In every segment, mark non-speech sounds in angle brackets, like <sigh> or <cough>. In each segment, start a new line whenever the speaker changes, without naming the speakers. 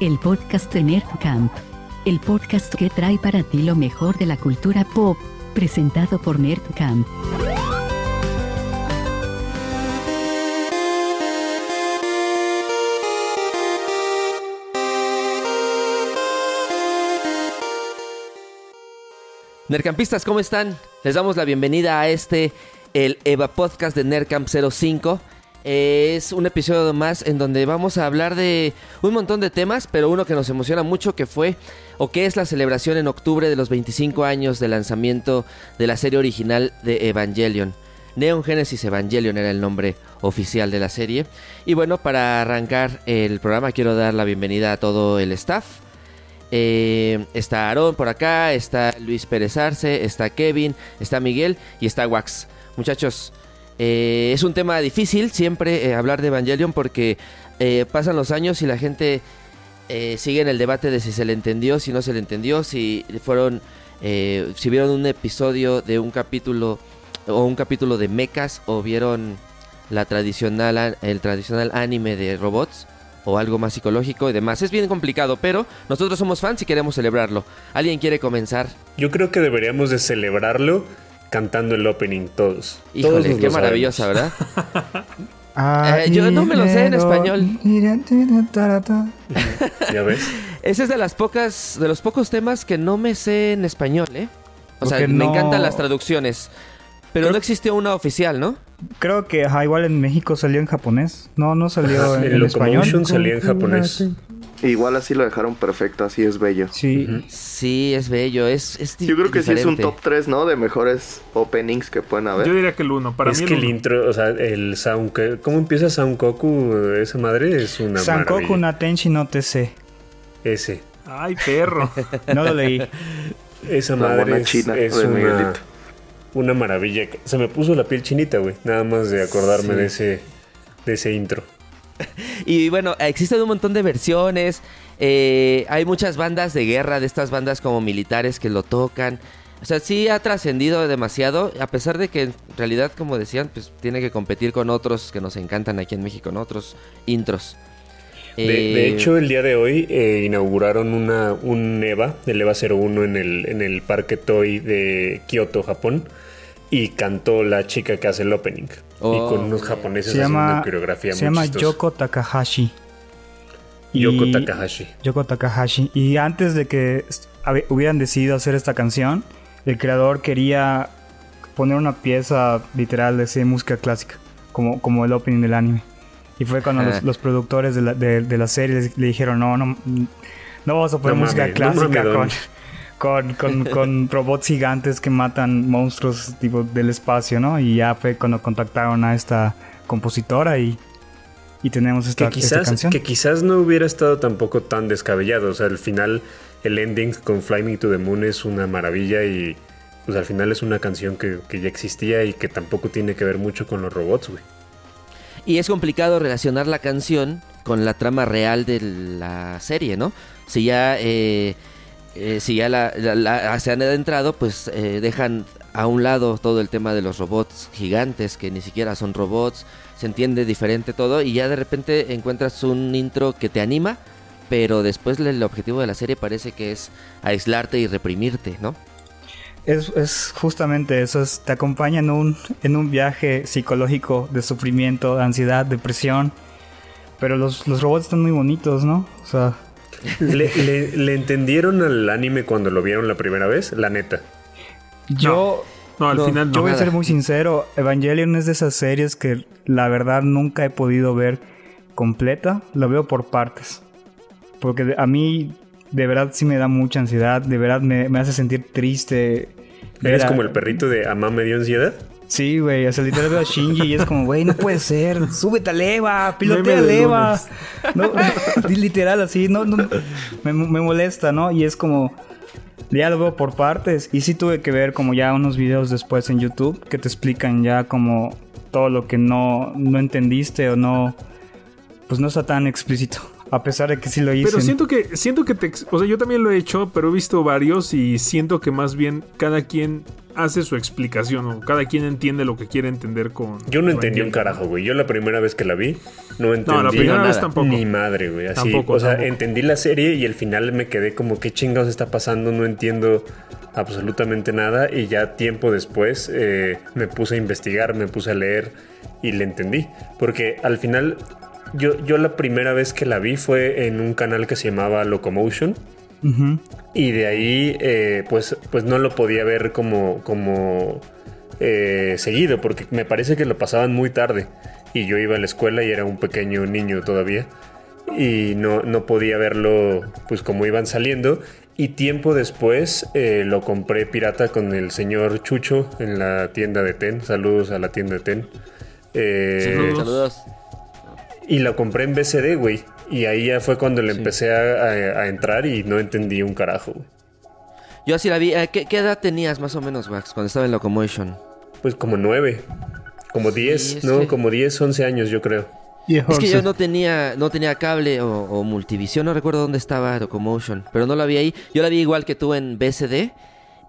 el podcast de Nerdcamp. El podcast que trae para ti lo mejor de la cultura pop, presentado por Nerdcamp.
Nerdcampistas, ¿cómo están? Les damos la bienvenida a este, el Eva Podcast de Nerdcamp 05. Es un episodio más en donde vamos a hablar de un montón de temas, pero uno que nos emociona mucho que fue o que es la celebración en octubre de los 25 años de lanzamiento de la serie original de Evangelion. Neon Genesis Evangelion era el nombre oficial de la serie. Y bueno, para arrancar el programa quiero dar la bienvenida a todo el staff. Eh, está Aarón por acá, está Luis Pérez Arce, está Kevin, está Miguel y está Wax. Muchachos, eh, es un tema difícil siempre eh, hablar de Evangelion porque eh, pasan los años y la gente eh, sigue en el debate de si se le entendió, si no se le entendió, si fueron, si vieron un episodio de un capítulo o un capítulo de mechas o vieron la tradicional, el tradicional anime de robots o algo más psicológico y demás. Es bien complicado, pero nosotros somos fans y queremos celebrarlo. ¿Alguien quiere comenzar?
Yo creo que deberíamos de celebrarlo cantando el opening todos.
Híjole, qué
lo
maravillosa, ¿verdad? <laughs> Eh, yo no me lo sé en español. <laughs>
¿Ya ves?
Ese es de las pocas, de los pocos temas que no me sé en español, ¿eh? O sea, me encantan las traducciones. Pero
Creo-
no existió una oficial, ¿no?
Creo que ajá, igual en México salió en japonés. No, no salió en,
El
en español.
Locomotion salía en japonés.
Igual así lo dejaron perfecto, así es bello.
Sí.
Sí, es bello, es, es
Yo creo que sí es un top 3, ¿no? De mejores openings que pueden haber.
Yo diría que el 1. Para
es
mí
que
el
intro, o sea, el sound... ¿Cómo empieza Soundkoku? Esa madre es una
Sankoku
maravilla.
Natenshi no te sé.
Ese.
Ay, perro. <laughs>
No lo leí.
Esa
La
madre es,
china
es
de
una,
Miguelito.
una maravilla. Se me puso la piel chinita, güey. Nada más de acordarme
Sí.
de ese de ese intro. <laughs>
Y bueno, existen un montón de versiones. eh, hay muchas bandas de guerra, de estas bandas como militares que lo tocan. O sea, sí ha trascendido demasiado, a pesar de que en realidad, como decían, pues tiene que competir con otros que nos encantan aquí en México, ¿no? Otros intros.
De,
Eh,
de hecho, el día de hoy eh, inauguraron una, un EVA, el EVA 01 en el, en el Parque Toy de Kioto, Japón. Y cantó la chica que hace el opening.
Oh.
y con unos japoneses
Se
haciendo
llama,
una coreografía
se
muy
llama
chistosa.
Yoko Takahashi. Y-
Yoko Takahashi.
Yoko Takahashi. Y antes de que hubieran decidido hacer esta canción, el creador quería poner una pieza literal de esa música clásica, como, como el opening del anime. Y fue cuando los, los productores de la, de, de la serie le dijeron, no, no, no vamos a poner
No
música clásica con,
don".
Con, con, con <laughs> robots gigantes que matan monstruos tipo del espacio, ¿no? Y ya fue cuando contactaron a esta compositora y, y tenemos esta,
Que
esta
quizás,
canción.
que quizás no hubiera estado tampoco tan descabellado. O sea, al final, el ending con Fly Me to the Moon es una maravilla y pues al final es una canción que, que ya existía y que tampoco tiene que ver mucho con los robots, güey.
Y es complicado relacionar la canción con la trama real de la serie, ¿no? Si ya, eh, eh, si ya la, se han adentrado, pues eh, dejan a un lado todo el tema de los robots gigantes, que ni siquiera son robots, se entiende diferente todo, y ya de repente encuentras un intro que te anima, pero después el objetivo de la serie parece que es aislarte y reprimirte, ¿no?
Es, justamente eso, es- te acompaña en un, viaje psicológico de sufrimiento, de ansiedad, depresión. Pero los robots están muy bonitos, ¿no? O sea,
¿Le, le- le entendieron al anime cuando lo vieron la primera vez? La neta.
yo,
No, al
No,
final no.
yo voy a ser muy sincero, Evangelion es de esas series que la verdad nunca he podido ver completa, la veo por partes. Porque a mí de verdad sí me da mucha ansiedad, de verdad me, me hace sentir triste.
¿Eres como el perrito de Amá me dio ansiedad?
Sí, güey, o sea, literal veo a Shinji y es como, güey, no puede ser, súbete a leva, pilotea
de
leva. No, <laughs> literal así, no, no, me, me molesta, ¿no? Y es como, ya lo veo por partes. Y sí tuve que ver como ya unos videos después en YouTube que te explican ya como todo lo que no, no entendiste o no, pues no está tan explícito. A pesar de que sí lo hice.
Pero siento que, siento que te, o sea, yo también lo he hecho, pero he visto varios y siento que más bien cada quien hace su explicación o cada quien entiende lo que quiere entender con.
Yo no entendí un carajo, güey. Yo la primera vez que la vi, no entendí
No, la primera
nada.
vez tampoco.
ni madre, güey. Así,
Tampoco,
o sea,
tampoco.
entendí la serie y al final me quedé como, ¿qué chingados está pasando? No entiendo absolutamente nada. Y ya tiempo después eh, me puse a investigar, me puse a leer y le entendí. Porque al final, yo, yo la primera vez que la vi fue en un canal que se llamaba Locomotion. Y de ahí, eh, pues, pues no lo podía ver como, como eh, seguido, porque me parece que lo pasaban muy tarde. Y yo iba a la escuela y era un pequeño niño todavía. Y no, no podía verlo, pues, como iban saliendo. Y tiempo después eh, lo compré pirata con el señor Chucho en la tienda de Ten. Saludos a la tienda de Ten. Eh,
Saludos.
Y lo compré en BCD, güey. Y ahí ya fue cuando le
Sí.
empecé a, a- a entrar y no entendí un carajo, güey.
Yo así la vi. Eh, ¿Qué, qué edad tenías más o menos, Max, cuando estaba en Locomotion?
Pues como nueve. Como diez, ¿no?
que-
Como diez, once años, yo creo.
Es que yo no tenía, no tenía cable o, o multivisión, no recuerdo dónde estaba Locomotion, pero no la vi ahí. Yo la vi igual que tú en BCD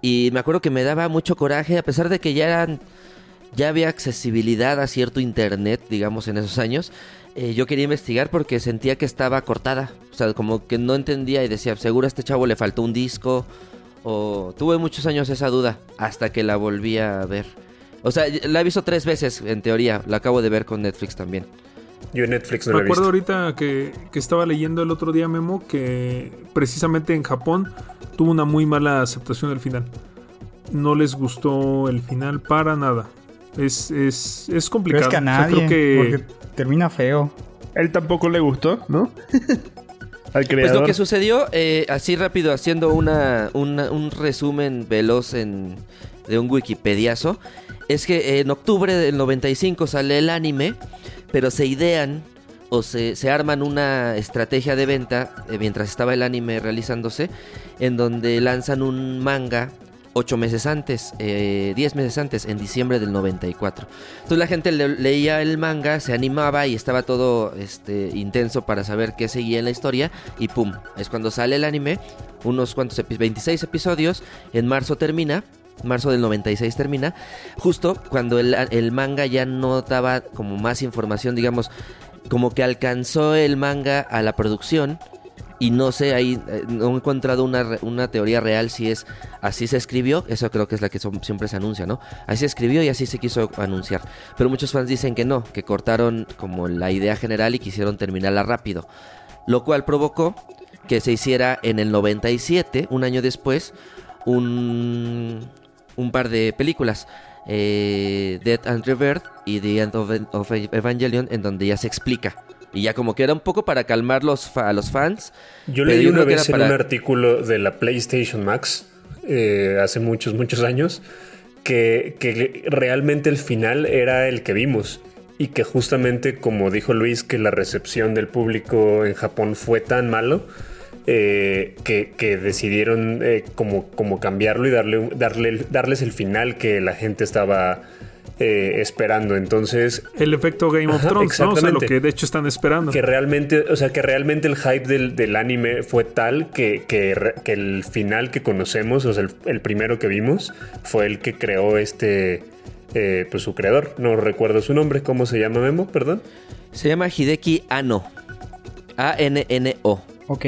y me acuerdo que me daba mucho coraje, a pesar de que ya eran, ya había accesibilidad a cierto internet, digamos, en esos años. Eh, yo quería investigar porque sentía que estaba cortada, o sea, como que no entendía y decía, seguro a este chavo le faltó un disco o tuve muchos años esa duda hasta que la volví a ver. O sea, la he visto tres veces en teoría, la acabo de ver con Netflix también.
Yo en Netflix no
Me
la he
acuerdo
visto.
ahorita que, que estaba leyendo el otro día, Memo, que precisamente en Japón tuvo una muy mala aceptación del final. No les gustó el final para nada. Es, es, es
Pero
complicado.
es que a
O sea,
nadie.
creo que
Porque termina feo.
Él tampoco le gustó, ¿no? <laughs> Al
Pues
creador.
lo que sucedió, eh, así rápido, haciendo una, una- un resumen veloz en, de un wikipediazo, es que en octubre del 95 sale el anime, pero se idean o se, se arman una estrategia de venta eh, mientras estaba el anime realizándose, en donde lanzan un manga ocho meses antes, eh, 10 meses antes, en diciembre del 94. Entonces la gente le- leía el manga, se animaba y estaba todo este, intenso para saber qué seguía en la historia. Y pum, es cuando sale el anime, unos cuantos, epi- 26 episodios, en marzo termina. Marzo del 96 termina, justo cuando el, el manga ya no daba como más información, digamos, como que alcanzó el manga a la producción y no sé, ahí eh, no he encontrado una, una teoría real si es así se escribió, eso creo que es la que siempre se anuncia, ¿no? Así se escribió y así se quiso anunciar. Pero muchos fans dicen que no, que cortaron como la idea general y quisieron terminarla rápido. Lo cual provocó que se hiciera en el 97, un año después, un, un par de películas. eh, Dead and Rebirth y The End of Evangelion, en donde ya se explica. Y ya como que era un poco para calmar los a los fans.
Yo leí una vez en
para-
un artículo de la PlayStation Max, eh, hace muchos, muchos años, que, que realmente el final era el que vimos. Y que justamente, como dijo Luis, que la recepción del público en Japón fue tan malo, eh, que, que decidieron eh, como, como cambiarlo y darle, darle, darles el final que la gente estaba eh, esperando. Entonces,
el efecto Game of
Ajá,
Thrones, ¿no? O sea, lo
exactamente.
que de hecho están esperando.
que realmente, o sea, que realmente el hype del, del anime fue tal que, que, que el final que conocemos, o sea, el, el primero que vimos, fue el que creó este, eh, pues su creador. No recuerdo su nombre, ¿cómo se llama Memo? Perdón.
Se llama Hideki Anno. A-N-N-O.
Ok.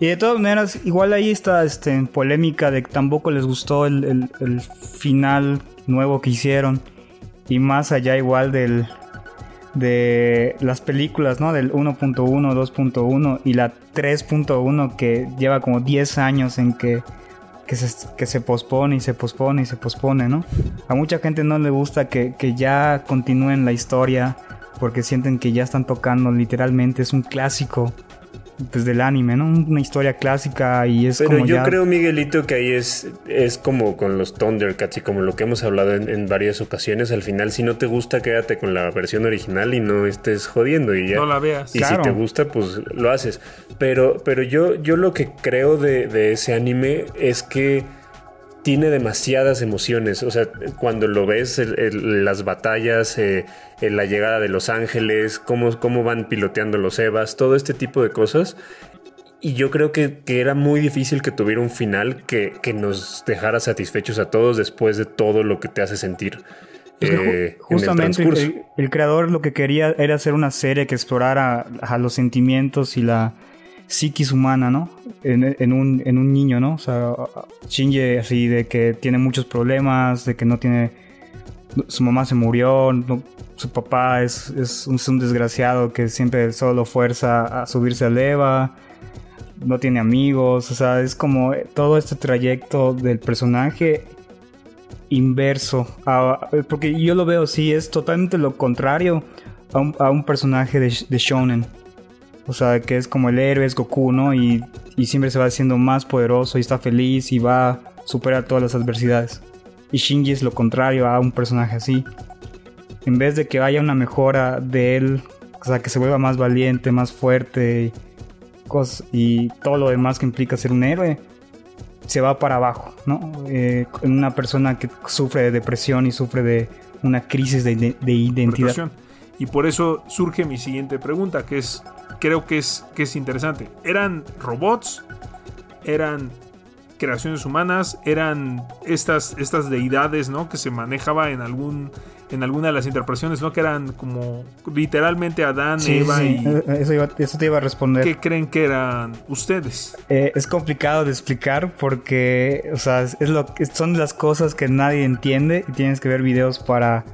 Y de todas maneras, igual ahí está este, en polémica de que tampoco les gustó el, el- el final nuevo que hicieron. Y más allá igual del de las películas, ¿no? Del 1.1, 2.1 y la 3.1 que lleva como 10 años en que, que, se, que se pospone y se pospone y se pospone, ¿no? A mucha gente no le gusta que, que ya continúen la historia porque sienten que ya están tocando literalmente, es un clásico pues del anime, ¿no? Una historia clásica y es
Pero
como
yo
ya...
creo, Miguelito, que ahí es, es como con los Thundercats y como lo que hemos hablado en, en varias ocasiones. Al final, si no te gusta, quédate con la versión original y no estés jodiendo y ya.
No la veas.
Y
Claro.
si te gusta, pues lo haces. Pero, pero yo, yo lo que creo de, de ese anime es que tiene demasiadas emociones. O sea, cuando lo ves, el- el- las batallas, eh, eh, la llegada de los ángeles, cómo, cómo van piloteando los Evas, todo este tipo de cosas. Y yo creo que, que era muy difícil que tuviera un final que, que nos dejara satisfechos a todos después de todo lo que te hace sentir.
Porque ju-
eh, en el
justamente el,
transcurso.
el- creador lo que quería era hacer una serie que explorara a los sentimientos y la psiquis humana, ¿no? En, un, en un niño, ¿no? O sea, Shinji así de que tiene muchos problemas, de que no tiene... Su mamá se murió, su papá es, es un, es un desgraciado que siempre solo lo fuerza a subirse al Eva, no tiene amigos, o sea, es como todo este trayecto del personaje inverso. a- porque yo lo veo, sí, es totalmente lo contrario a un, a un personaje de, de Shonen. O sea, que es como el héroe, es Goku, ¿no? Y, y siempre se va haciendo más poderoso y está feliz y va a superar todas las adversidades. Y Shinji es lo contrario a un personaje así. En vez de que haya una mejora de él, o sea, que se vuelva más valiente, más fuerte y, cos- y todo lo demás que implica ser un héroe, se va para abajo, ¿no? Eh, una persona que sufre de depresión y sufre de una crisis de, ide- de identidad.
Y por eso surge mi siguiente pregunta, que es, creo que es, que es interesante. ¿Eran robots? ¿Eran creaciones humanas? ¿Eran estas, estas deidades, ¿no? Que se manejaba en algún en alguna de las interpretaciones, ¿no? Que eran como literalmente Adán,
Sí,
Eva
sí,
y...
eh, eso, iba- eso te iba a responder.
¿Qué creen que eran ustedes?
Eh, es complicado de explicar porque, o sea, es lo, son las cosas que nadie entiende y tienes que ver videos para,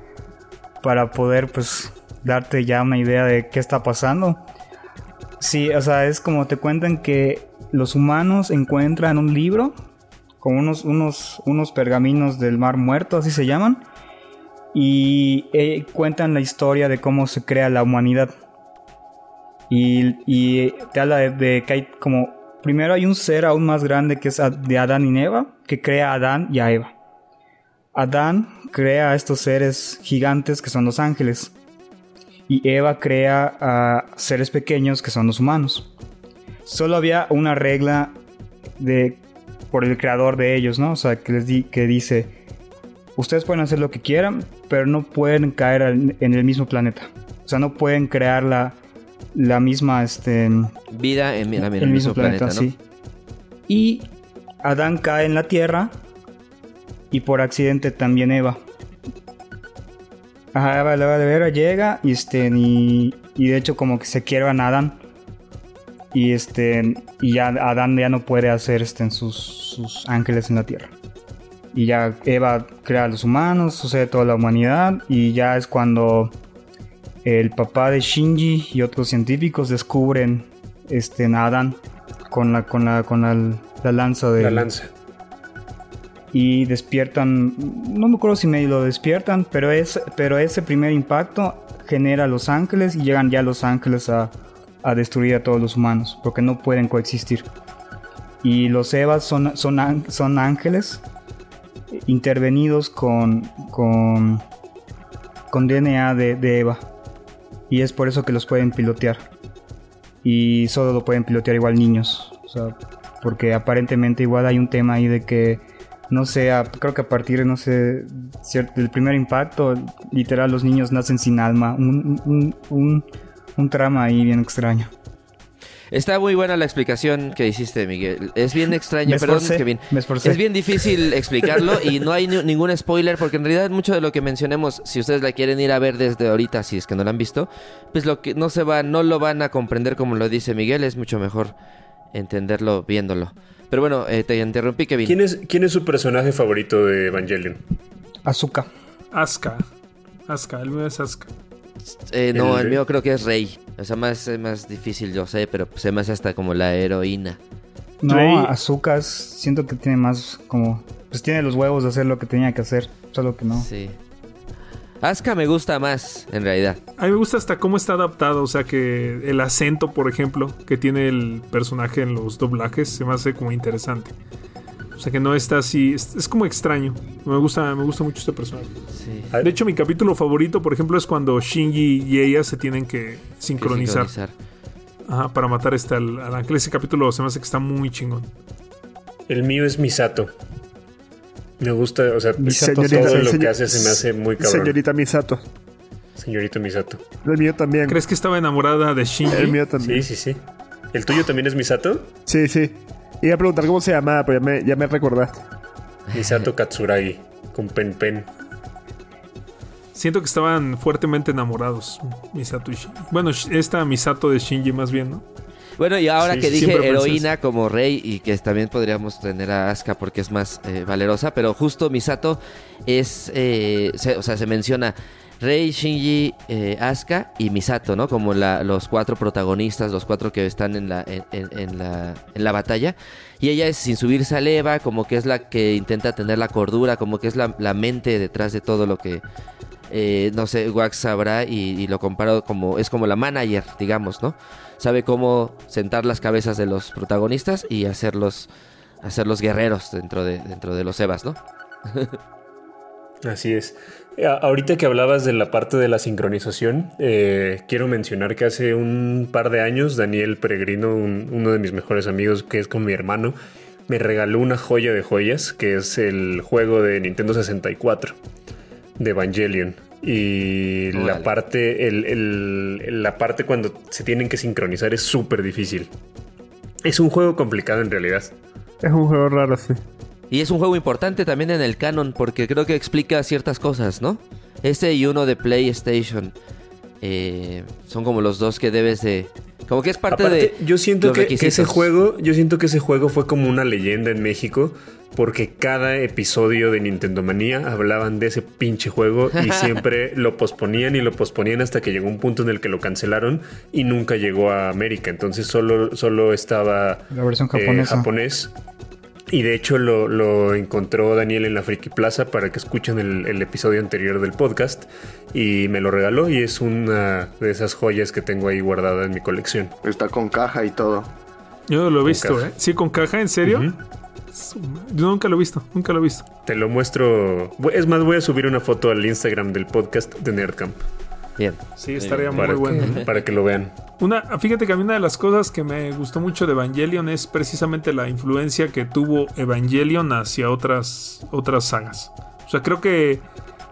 para poder, pues, darte ya una idea de qué está pasando. Sí, o sea, es como te cuentan que los humanos encuentran un libro con unos, unos, unos pergaminos del mar muerto, así se llaman, y eh, cuentan la historia de cómo se crea la humanidad. Y, y te habla de, de que hay como... Primero hay un ser aún más grande que es de Adán y Eva, que crea a Adán y a Eva. Adán crea a estos seres gigantes que son los ángeles. Y Eva crea a seres pequeños que son los humanos. Solo había una regla de por el creador de ellos, ¿no? O sea, que les di, que dice, ustedes pueden hacer lo que quieran, pero no pueden caer al- en el mismo planeta. O sea, no pueden crear la, la misma, este,
Vida en, en el, mismo, planeta, ¿no?
sí. Y Adán cae en la Tierra y por accidente también Eva. Ajá, Eva, Eva, Eva llega y este y, y de hecho como que se quiebran a Adán. Y este y ya Adán ya no puede hacer este en sus, sus ángeles en la Tierra. Y ya Eva crea a los humanos, sucede toda la humanidad y ya es cuando el papá de Shinji y otros científicos descubren este a Adán con la con la con la, la lanza de
La lanza.
Y despiertan no me acuerdo si medio lo despiertan pero es pero ese primer impacto genera los ángeles y llegan ya los ángeles a, a destruir a todos los humanos porque no pueden coexistir. Y los Evas son son, son ángeles intervenidos con con con DNA de, de Eva. Y es por eso que los pueden pilotear. Y solo lo pueden pilotear igual niños. O sea porque aparentemente igual hay un tema ahí de que no sé, a- creo que a partir, no sé, del primer impacto, literal, los niños nacen sin alma. Un, un, un, un trama ahí bien extraño.
Está muy buena la explicación que hiciste, Miguel. Es bien <laughs> extraño, perdón,
esforcé,
Kevin.
esforcé.
Es bien difícil <laughs> explicarlo y no hay ni- ningún spoiler porque en realidad mucho de lo que mencionemos, si ustedes la quieren ir a ver desde ahorita, si es que no la han visto, pues lo que no se va, no lo van a comprender como lo dice Miguel, es mucho mejor entenderlo viéndolo. Pero bueno, eh, te interrumpí, Kevin.
¿Quién es, ¿Quién es su personaje favorito de Evangelion?
Azúcar.
Asuka. Asuka, el mío es Asuka.
Eh, no,
El-
el mío creo que es Rey. O sea, más, es más difícil, yo sé, pero se me hace hasta como la heroína.
No,
Rey-
Azúcar siento que tiene más como... Pues tiene los huevos de hacer lo que tenía que hacer, solo que no.
Sí. Asuka me gusta más, en realidad.
A mí me gusta hasta cómo está adaptado, o sea que el acento, por ejemplo, que tiene el personaje en los doblajes, se me hace como interesante. O sea que no está así, es, es como extraño. Me gusta, me gusta mucho este personaje.
Sí.
De hecho, mi capítulo favorito, por ejemplo, es cuando Shinji y ella se tienen que sincronizar,
Sincronizar.
Ajá, para matar este al, al ángel. Ese capítulo se me hace que está muy chingón.
El mío es Misato. Me gusta, o sea,
Misato
todo lo que hace se me hace muy cabrón.
Señorita Misato.
Señorito Misato.
El mío también.
¿Crees que estaba enamorada de
El
Shinji?
mío
Sí,
también.
sí, sí. ¿El tuyo también es Misato?
Sí, sí. Iba a preguntar cómo se llamaba, pero ya me, ya me recordaste.
Misato Katsuragi, con Pen Pen.
Siento que estaban fuertemente enamorados, Misato y Shinji. Bueno, esta Misato de Shinji más bien, ¿no?
Bueno, y ahora
Sí,
que dije heroína como rey y que también podríamos tener a Asuka porque es más eh, valerosa, pero justo Misato es, eh, se- o sea, se menciona Rey, Shinji, eh, Asuka y Misato, ¿no? Como la- los cuatro protagonistas, los cuatro que están en la, en, en- en la, en la batalla. Y ella es sin subirse a leva, como que es la que intenta tener la cordura, como que es la, la mente detrás de todo lo que, eh, no sé, Wax sabrá y, lo comparo como, es como la manager, digamos, ¿no? Sabe cómo sentar las cabezas de los protagonistas y hacerlos, hacerlos guerreros dentro de, dentro de los Evas, ¿no? <laughs>
Así es. Ahorita que hablabas de la parte de la sincronización, eh, quiero mencionar que hace un par de años Daniel Peregrino, un- uno de mis mejores amigos, que es como mi hermano, me regaló una joya de joyas, que es el juego de Nintendo 64, de Evangelion. Y la parte, el- el- la parte cuando se tienen que sincronizar es súper difícil. Es un juego complicado en realidad.
Es un juego raro, sí.
Y es un juego importante también en el canon porque creo que explica ciertas cosas, ¿no? Este y uno de PlayStation eh, son como los dos que debes de... Como que es parte
Aparte,
de...
yo siento
los
que, que ese juego, yo siento que ese juego fue como una leyenda en México, porque cada episodio de Nintendo Manía hablaban de ese pinche juego y <laughs> siempre lo posponían y lo posponían hasta que llegó un punto en el que lo cancelaron y nunca llegó a América. Entonces solo, solo estaba
La versión
eh,
japonesa.
japonés. Y de hecho lo, lo encontró Daniel en la Friki Plaza para que escuchen el, el episodio anterior del podcast y me lo regaló y es una de esas joyas que tengo ahí guardada en mi colección.
Está con caja y todo.
Yo lo he visto,
caja.
¿eh? Sí, con caja, ¿en serio? Yo nunca lo he visto, nunca lo he visto.
Te lo muestro. Es más, voy a subir una foto al Instagram del podcast de Nerdcamp
Bien.
Sí, estaría muy
para,
bueno.
que, para que lo vean.
Una, fíjate que a mí una de las cosas que me gustó mucho de Evangelion es precisamente la influencia que tuvo Evangelion hacia otras, otras sagas. O sea, creo que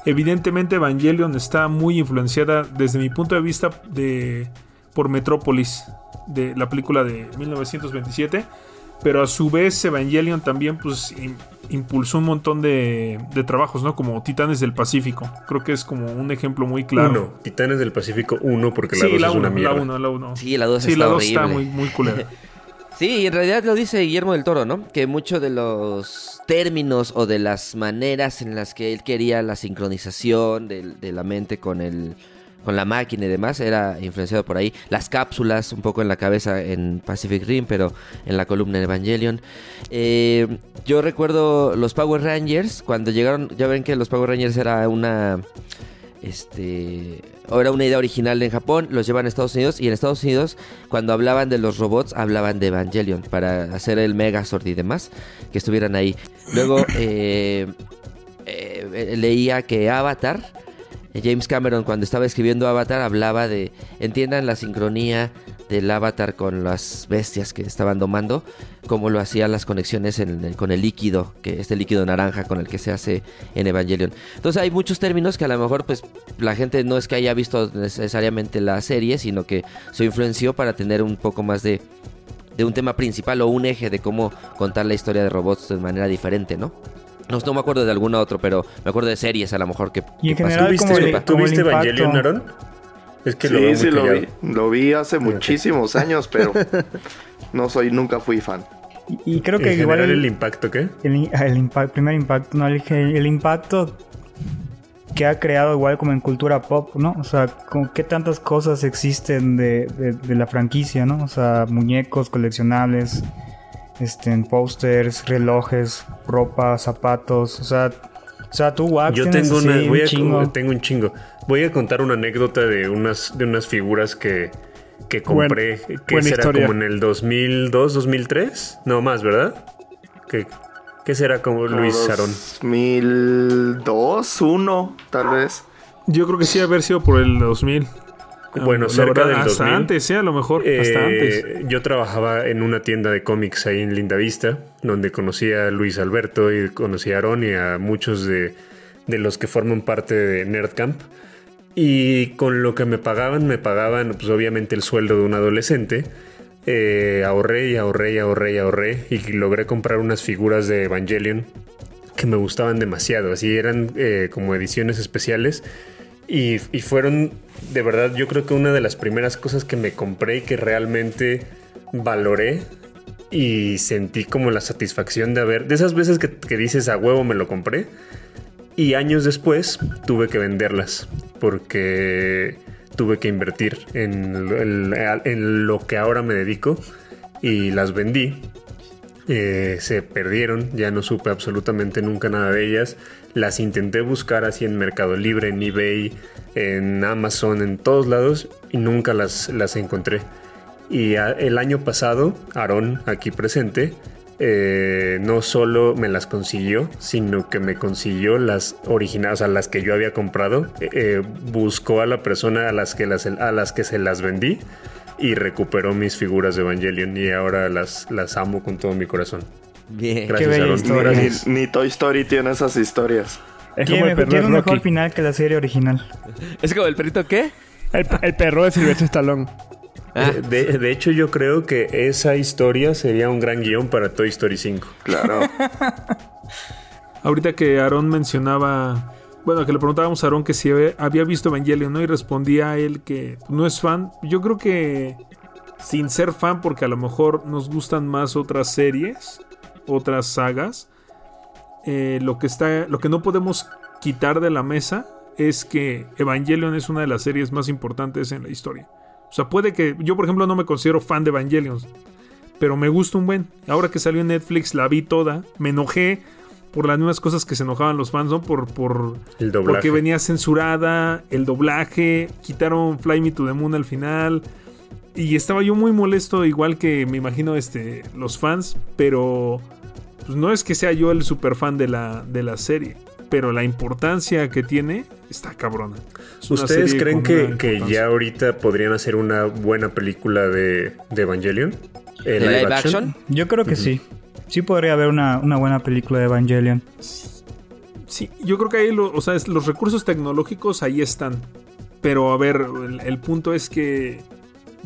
evidentemente Evangelion está muy influenciada desde mi punto de vista de, por Metrópolis, de la película de 1927. Pero a su vez Evangelion también pues im- impulsó un montón de, de trabajos, ¿no? Como Titanes del Pacífico. Creo que es como un ejemplo muy claro.
Uno, Titanes del Pacífico 1, porque la
Sí,
2
la
es una
1,
mierda.
la 1, la 1.
Sí, la 2
Sí,
está
la 2
horrible.
está muy, muy culera. <laughs>
Sí, y en realidad lo dice Guillermo del Toro, ¿no? Que muchos de los términos o de las maneras en las que él quería la sincronización de, la mente con el con la máquina y demás era influenciado por ahí. Las cápsulas, un poco en la cabeza en Pacific Rim, pero en la columna en Evangelion. Eh, yo recuerdo los Power Rangers, cuando llegaron, ya ven que los Power Rangers era una este era una idea original en Japón, los llevan a Estados Unidos y en Estados Unidos cuando hablaban de los robots hablaban de Evangelion para hacer el Megazord y demás que estuvieran ahí. Luego eh, eh, leía que Avatar, James Cameron cuando estaba escribiendo Avatar hablaba de entiendan la sincronía del Avatar con las bestias que estaban domando, como lo hacían las conexiones en el- con el líquido, que este líquido naranja con el que se hace en Evangelion. Entonces hay muchos términos que a lo mejor pues la gente no es que haya visto necesariamente la serie, sino que se influenció para tener un poco más de de un tema principal o un eje de cómo contar la historia de robots de manera diferente, ¿no? No, no me acuerdo de alguna otro, pero me acuerdo de series a lo mejor que,
Y en
que
general,
¿Tú
como
viste,
el-
¿tú
como el
viste
impacto.
Evangelion, Aaron? Es que lo
Sí,
muy
sí, lo vi. Lo vi hace muchísimos años, pero <laughs> no soy, nunca fui fan.
Y, y creo que
En
igual
general,
el,
el impacto, ¿qué?
el, impa- primer impacto, no, el, el impacto que ha creado igual como en cultura pop, ¿no? O sea, como qué tantas cosas existen de, de- de la franquicia, ¿no? O sea, muñecos coleccionables, este, pósters, relojes, ropa, zapatos, o sea, o sea, tú Wax
Yo tengo
así
una, voy
un
a,
chingo.
tengo un chingo. Voy a contar una anécdota de unas, de unas figuras que, que
Buen-
compré, que
buena
será
historia.
como en el 2002, 2003, no más, ¿verdad? ¿Qué, qué será como Luis Sarón?
2002, 1, tal vez.
Yo creo que sí haber sido por el 2000.
Bueno, cerca
verdad,
del
hasta
2000.
antes, sí, a lo mejor, hasta
Eh,
antes.
Yo trabajaba en una tienda de cómics ahí en Lindavista, donde conocí a Luis Alberto y conocí a Aaron y a muchos de, de los que forman parte de Nerdcamp. Y con lo que me pagaban, me pagaban pues obviamente el sueldo de un adolescente. Eh, ahorré y ahorré y ahorré y ahorré y logré comprar unas figuras de Evangelion que me gustaban demasiado. Así eran eh, como ediciones especiales. Y, fueron, de verdad, yo creo que una de las primeras cosas que me compré y que realmente valoré y sentí como la satisfacción de haber, de esas veces que, dices a huevo me lo compré. Y años después tuve que venderlas porque tuve que invertir en- en lo que ahora me dedico y las vendí. Eh, se perdieron, ya no supe absolutamente nunca nada de ellas. Las intenté buscar así en Mercado Libre, en eBay, en Amazon, en todos lados y nunca las, las encontré. Y el año pasado, Aarón, aquí presente, eh, no solo me las consiguió, sino que me consiguió las originales, o sea, las que yo había comprado. Eh, eh, buscó a la persona a las, que las, a las que se las vendí y recuperó mis figuras de Evangelion y ahora las, las amo con todo mi corazón.
Bien.
Gracias,
bella
Aaron.
historia.
Gracias.
Ni, ni Toy Story tiene esas historias.
Es
Tiene,
como el perro
tiene un mejor final que la serie original. <laughs>
¿Es como el perrito qué?
El, el perro de Silvestre Stallone.
Ah.
De, de hecho, yo creo que esa historia sería un gran guion para Toy Story 5.
Claro. <laughs>
Ahorita que Aarón mencionaba, bueno, que le preguntábamos a Aarón que si había- había visto Evangelion, ¿no? Y respondía a él que no es fan. Yo creo que sin ser fan, porque a lo mejor nos gustan más otras series, otras sagas, eh, lo, que está, lo que no podemos quitar de la mesa es que Evangelion es una de las series más importantes en la historia. O sea, puede que yo, por ejemplo, no me considero fan de Evangelion, pero me gusta un buen. Ahora que salió en Netflix, la vi toda, me enojé por las mismas cosas que se enojaban los fans, ¿no? Por, por,
El doblaje.
porque venía censurada, el doblaje, quitaron Fly Me to the Moon al final. Y estaba yo muy molesto, igual que me imagino este, los fans, pero pues no es que sea yo el super fan de la, de la serie, pero la importancia que tiene está cabrona. Es
¿Ustedes creen que, que ya ahorita podrían hacer una buena película de, de Evangelion?
¿De live action?
Yo creo que sí. Sí podría haber una, una buena película de Evangelion.
Sí, yo creo que ahí lo- o sea, es- los recursos tecnológicos ahí están. Pero a ver, el, el punto es que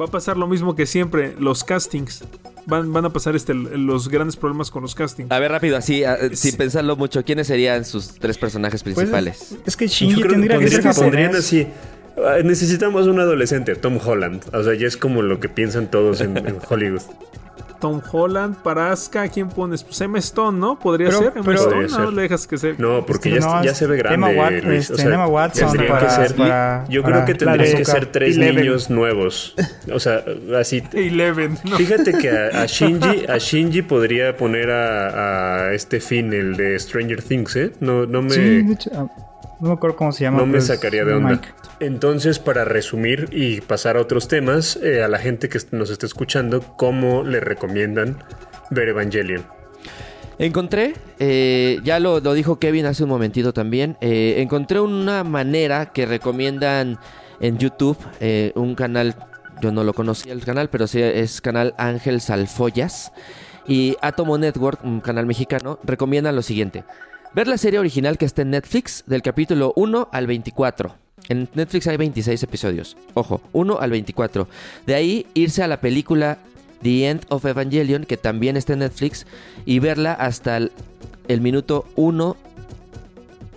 va a pasar lo mismo que siempre, los castings. Van, van a pasar este, los grandes problemas con los castings.
A ver, rápido, así, a- sin
Sí.
pensarlo mucho, ¿quiénes serían sus tres personajes
Pues,
principales?
es que Shinji tendría que ser japonés.
así. "Ah, Necesitamos un adolescente, Tom Holland. O sea, ya es como lo que piensan todos en, en <laughs> Hollywood.
Tom Holland, para Asuka, ¿quién pones? Pues Emma Stone, ¿no? Podría
Pero-
ser Emma
pero-
Stone, no le dejas que se...
No, porque
Este,
ya,
no,
ya
es
se ve grande,
Emma Wat-
Luis.
este, Emma Watson
tendrían
para-
que ser-
para-
yo
para
creo que tendrían que ser tres
Eleven.
niños nuevos. O sea, así. <laughs>
Eleven, ¿no?
Fíjate que a, a Shinji, a Shinji podría poner a, a este Finn, el de Stranger Things, ¿eh? No, no me,
Sí, de hecho, ah, no me acuerdo cómo se llama.
no me sacaría de onda.
Mike.
Entonces, para resumir y pasar a otros temas, eh, a la gente que nos está escuchando, ¿cómo le recomiendan ver Evangelion?
Encontré, eh, ya lo, lo dijo Kevin hace un momentito también, eh, encontré una manera que recomiendan en YouTube, eh, un canal, yo no lo conocía el canal, pero sí es canal Ángel Salfollas y Atomo Network, un canal mexicano, recomiendan lo siguiente. Ver la serie original que está en Netflix del capítulo 1 al 24. En Netflix hay 26 episodios. Ojo, 1 al 24. De ahí irse a la película The End of Evangelion, que también está en Netflix, y verla hasta el, minuto 1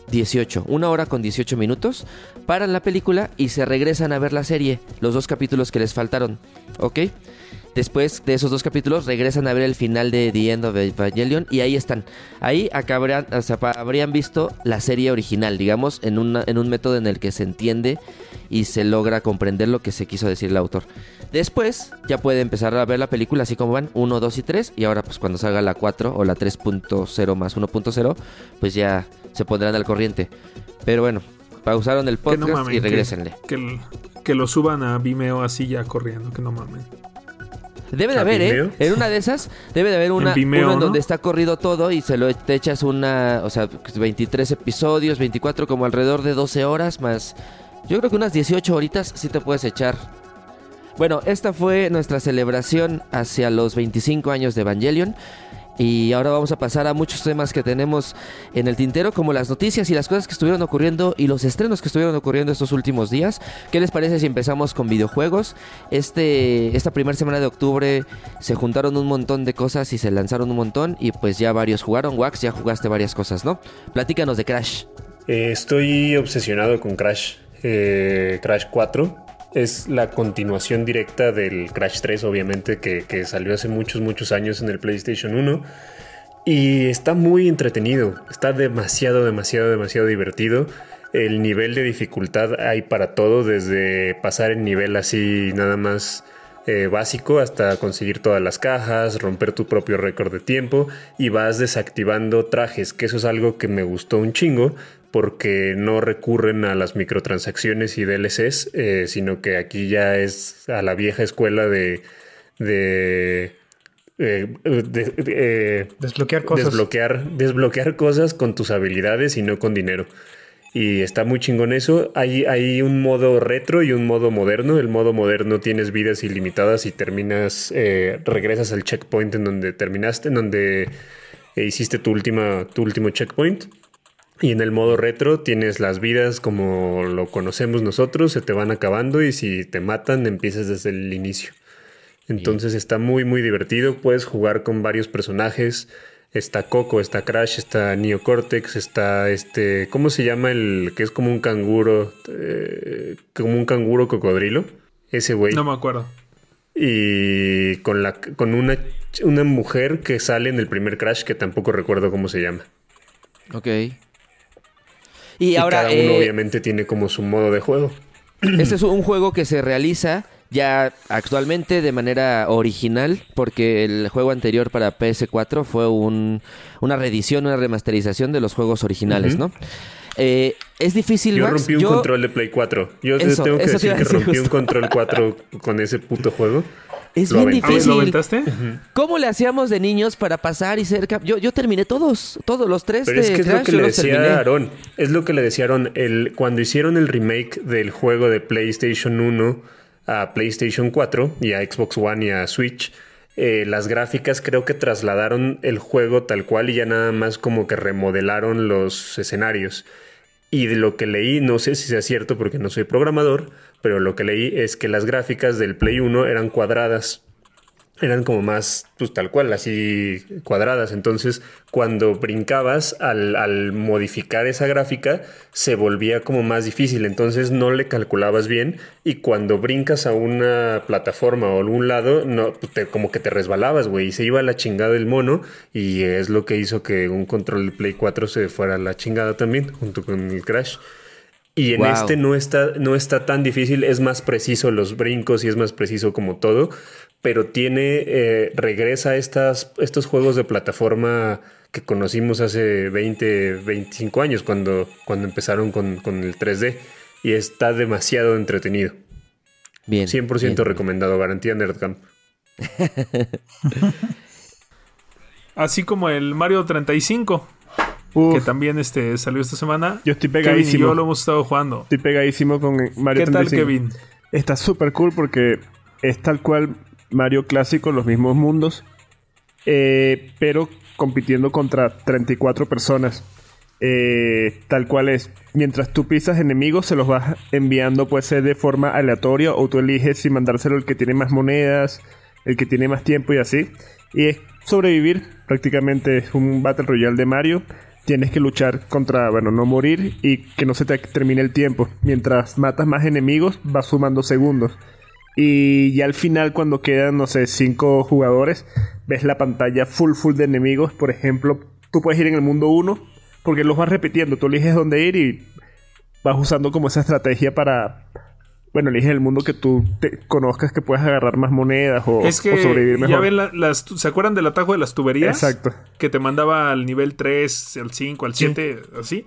18, una hora con 18 minutos, paran la película y se regresan a ver la serie, los dos capítulos que les faltaron, ¿ok? Después de esos dos capítulos regresan a ver el final de The End of Evangelion y ahí están. Ahí acabarán, o sea, habrían visto la serie original, digamos, en, una- en un método en el que se entiende y se logra comprender lo que se quiso decir el autor. Después ya puede empezar a ver la película así como van, 1, 2 y 3. Y ahora pues cuando salga la 4 o la 3.0 más 1.0, pues ya se pondrán al corriente. Pero bueno, pausaron el
no
podcast
mamen,
y regresenle.
Que, que lo suban a Vimeo así ya corriendo, que no mamen.
Debe de
¿A
haber, ¿eh? En una de esas, debe de haber una,
En Vimeo,
uno en
¿no?
donde está corrido todo y se lo te echas una, o sea, 23 episodios, 24, como alrededor de 12 horas, más Yo creo que unas 18 horitas sí te puedes echar. Bueno, esta fue nuestra celebración hacia los 25 años de Evangelion. Y ahora vamos a pasar a muchos temas que tenemos en el tintero, como las noticias y las cosas que estuvieron ocurriendo y los estrenos que estuvieron ocurriendo estos últimos días. ¿Qué les parece si empezamos con videojuegos? Este, esta primera semana de octubre se juntaron un montón de cosas y se lanzaron un montón y pues ya varios jugaron. Wax, ya jugaste varias cosas, ¿no? Platícanos de Crash.
Eh, estoy obsesionado con Crash. Eh, Crash 4 es la continuación directa del Crash 3, obviamente, que, salió hace muchos, muchos años en el PlayStation 1. Y está muy entretenido, está demasiado, demasiado, demasiado divertido. El nivel de dificultad hay para todo, desde pasar el nivel así nada más eh, básico hasta conseguir todas las cajas, romper tu propio récord de tiempo y vas desactivando trajes, que eso es algo que me gustó un chingo porque no recurren a las microtransacciones y DLCs, eh, sino que aquí ya es a la vieja escuela de... de eh, eh,
desbloquear cosas.
Desbloquear, desbloquear cosas con tus habilidades y no con dinero. Y está muy chingón eso. Hay, hay un modo retro y un modo moderno. El modo moderno tienes vidas ilimitadas y terminas, regresas al checkpoint en donde terminaste, en donde hiciste tu, última, tu último checkpoint. Y en el modo retro tienes las vidas como lo conocemos nosotros, se te van acabando y si te matan empiezas desde el inicio. Entonces está muy muy divertido, puedes jugar con varios personajes. Está Coco, está Crash, está Neo Cortex, está este, ¿cómo se llama el que es como un canguro, eh, como un canguro cocodrilo? Ese güey.
No me acuerdo.
Y con la con una una mujer que sale en el primer Crash que tampoco recuerdo cómo se llama.
Ok.
Y, ahora, cada uno obviamente tiene como su modo de juego.
Este es un juego que se realiza ya actualmente de manera original, porque el juego anterior para PS4 fue un, una reedición, una remasterización de los juegos originales, ¿no? Eh, es difícil.
Yo rompí un control de Play 4. Yo tengo que decir que rompí un control 4 con ese puto juego.
Es bien difícil.
¿Lo aventaste?
¿Cómo le hacíamos de niños para pasar y ser Yo, yo terminé todos, todos los tres
Pero
de
es que es
Crash,
lo que le decía. Aaron. Es lo que le decía Aaron. El, cuando hicieron el remake del juego de PlayStation 1 a PlayStation 4 y a Xbox One y a Switch, eh, las gráficas creo que trasladaron el juego tal cual y ya nada más como que remodelaron los escenarios. Y de lo que leí, no sé si sea cierto porque no soy programador, pero lo que leí es que las gráficas del Play 1 eran cuadradas. Eran como más, pues tal cual, así cuadradas. Entonces, cuando brincabas, al, al modificar esa gráfica, se volvía como más difícil. Entonces, no le calculabas bien. Y cuando brincas a una plataforma o algún lado, no, te, como que te resbalabas, güey. Y se iba a la chingada el mono. Y es lo que hizo que un control de Play 4 se fuera a la chingada también, junto con el Crash. Y en
Wow.
este no está, no está tan difícil, es más preciso los brincos y es más preciso como todo, pero tiene, eh, regresa a estas, estos juegos de plataforma que conocimos hace 20, 25 años cuando, cuando empezaron con, con el 3D y está demasiado entretenido.
Bien.
100%
bien.
recomendado, garantía Nerdcamp. <laughs>
Así como el Mario 35,
Uf,
que también este, salió esta semana.
yo estoy
Kevin y
pegadísimo.
yo lo hemos estado jugando.
Estoy pegadísimo con Mario
¿Qué tal,
35.
Kevin?
Está súper cool porque es tal cual Mario clásico, los mismos mundos, eh, pero compitiendo contra 34 personas. Eh, tal cual es. Mientras tú pisas enemigos, se los vas enviando, puede ser de forma aleatoria, o tú eliges si mandárselo el que tiene más monedas, el que tiene más tiempo y así. Y es sobrevivir, prácticamente es un Battle Royale de Mario. Tienes que luchar contra, bueno, no morir y que no se te termine el tiempo. Mientras matas más enemigos, vas sumando segundos. Y ya al final, cuando quedan, no sé, cinco jugadores, ves la pantalla full, full de enemigos. Por ejemplo, tú puedes ir en el mundo 1, porque los vas repitiendo. Tú eliges dónde ir y vas usando como esa estrategia para. Bueno, eliges el mundo que tú te conozcas que puedes agarrar más monedas o,
es que
o sobrevivir mejor.
ya ven la- las, tu- ¿se acuerdan del atajo de las tuberías?
Exacto.
Que te mandaba al nivel 3, al 5, al 7, así.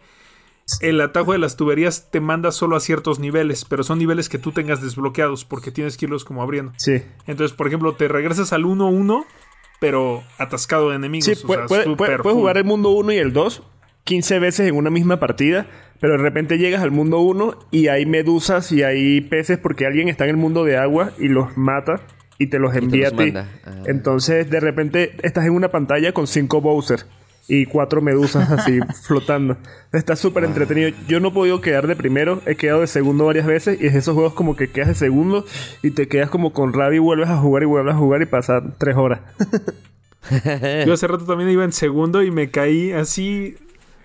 El atajo de las tuberías te manda solo a ciertos niveles, pero son niveles que tú tengas desbloqueados porque tienes que irlos como abriendo.
Sí.
Entonces, por ejemplo, te regresas al 1-1, pero atascado de enemigos.
Sí,
o
puede,
sea,
puede-
super
puede- puedes jugar el mundo 1 y el 2, 15 veces en una misma partida, pero de repente llegas al mundo 1 y hay medusas y hay peces porque alguien está en el mundo de agua y los mata y te los
te
envía
los
a ti.
manda. Ah.
Entonces, de repente estás en una pantalla con cinco Bowser y cuatro medusas así <laughs> flotando. Está súper entretenido. Yo no he podido quedar de primero, he quedado de segundo varias veces y es de esos juegos como que quedas de segundo y te quedas como con rabia y vuelves a jugar y vuelves a jugar y pasan tres horas. <laughs>
Yo hace rato también iba en segundo y me caí así,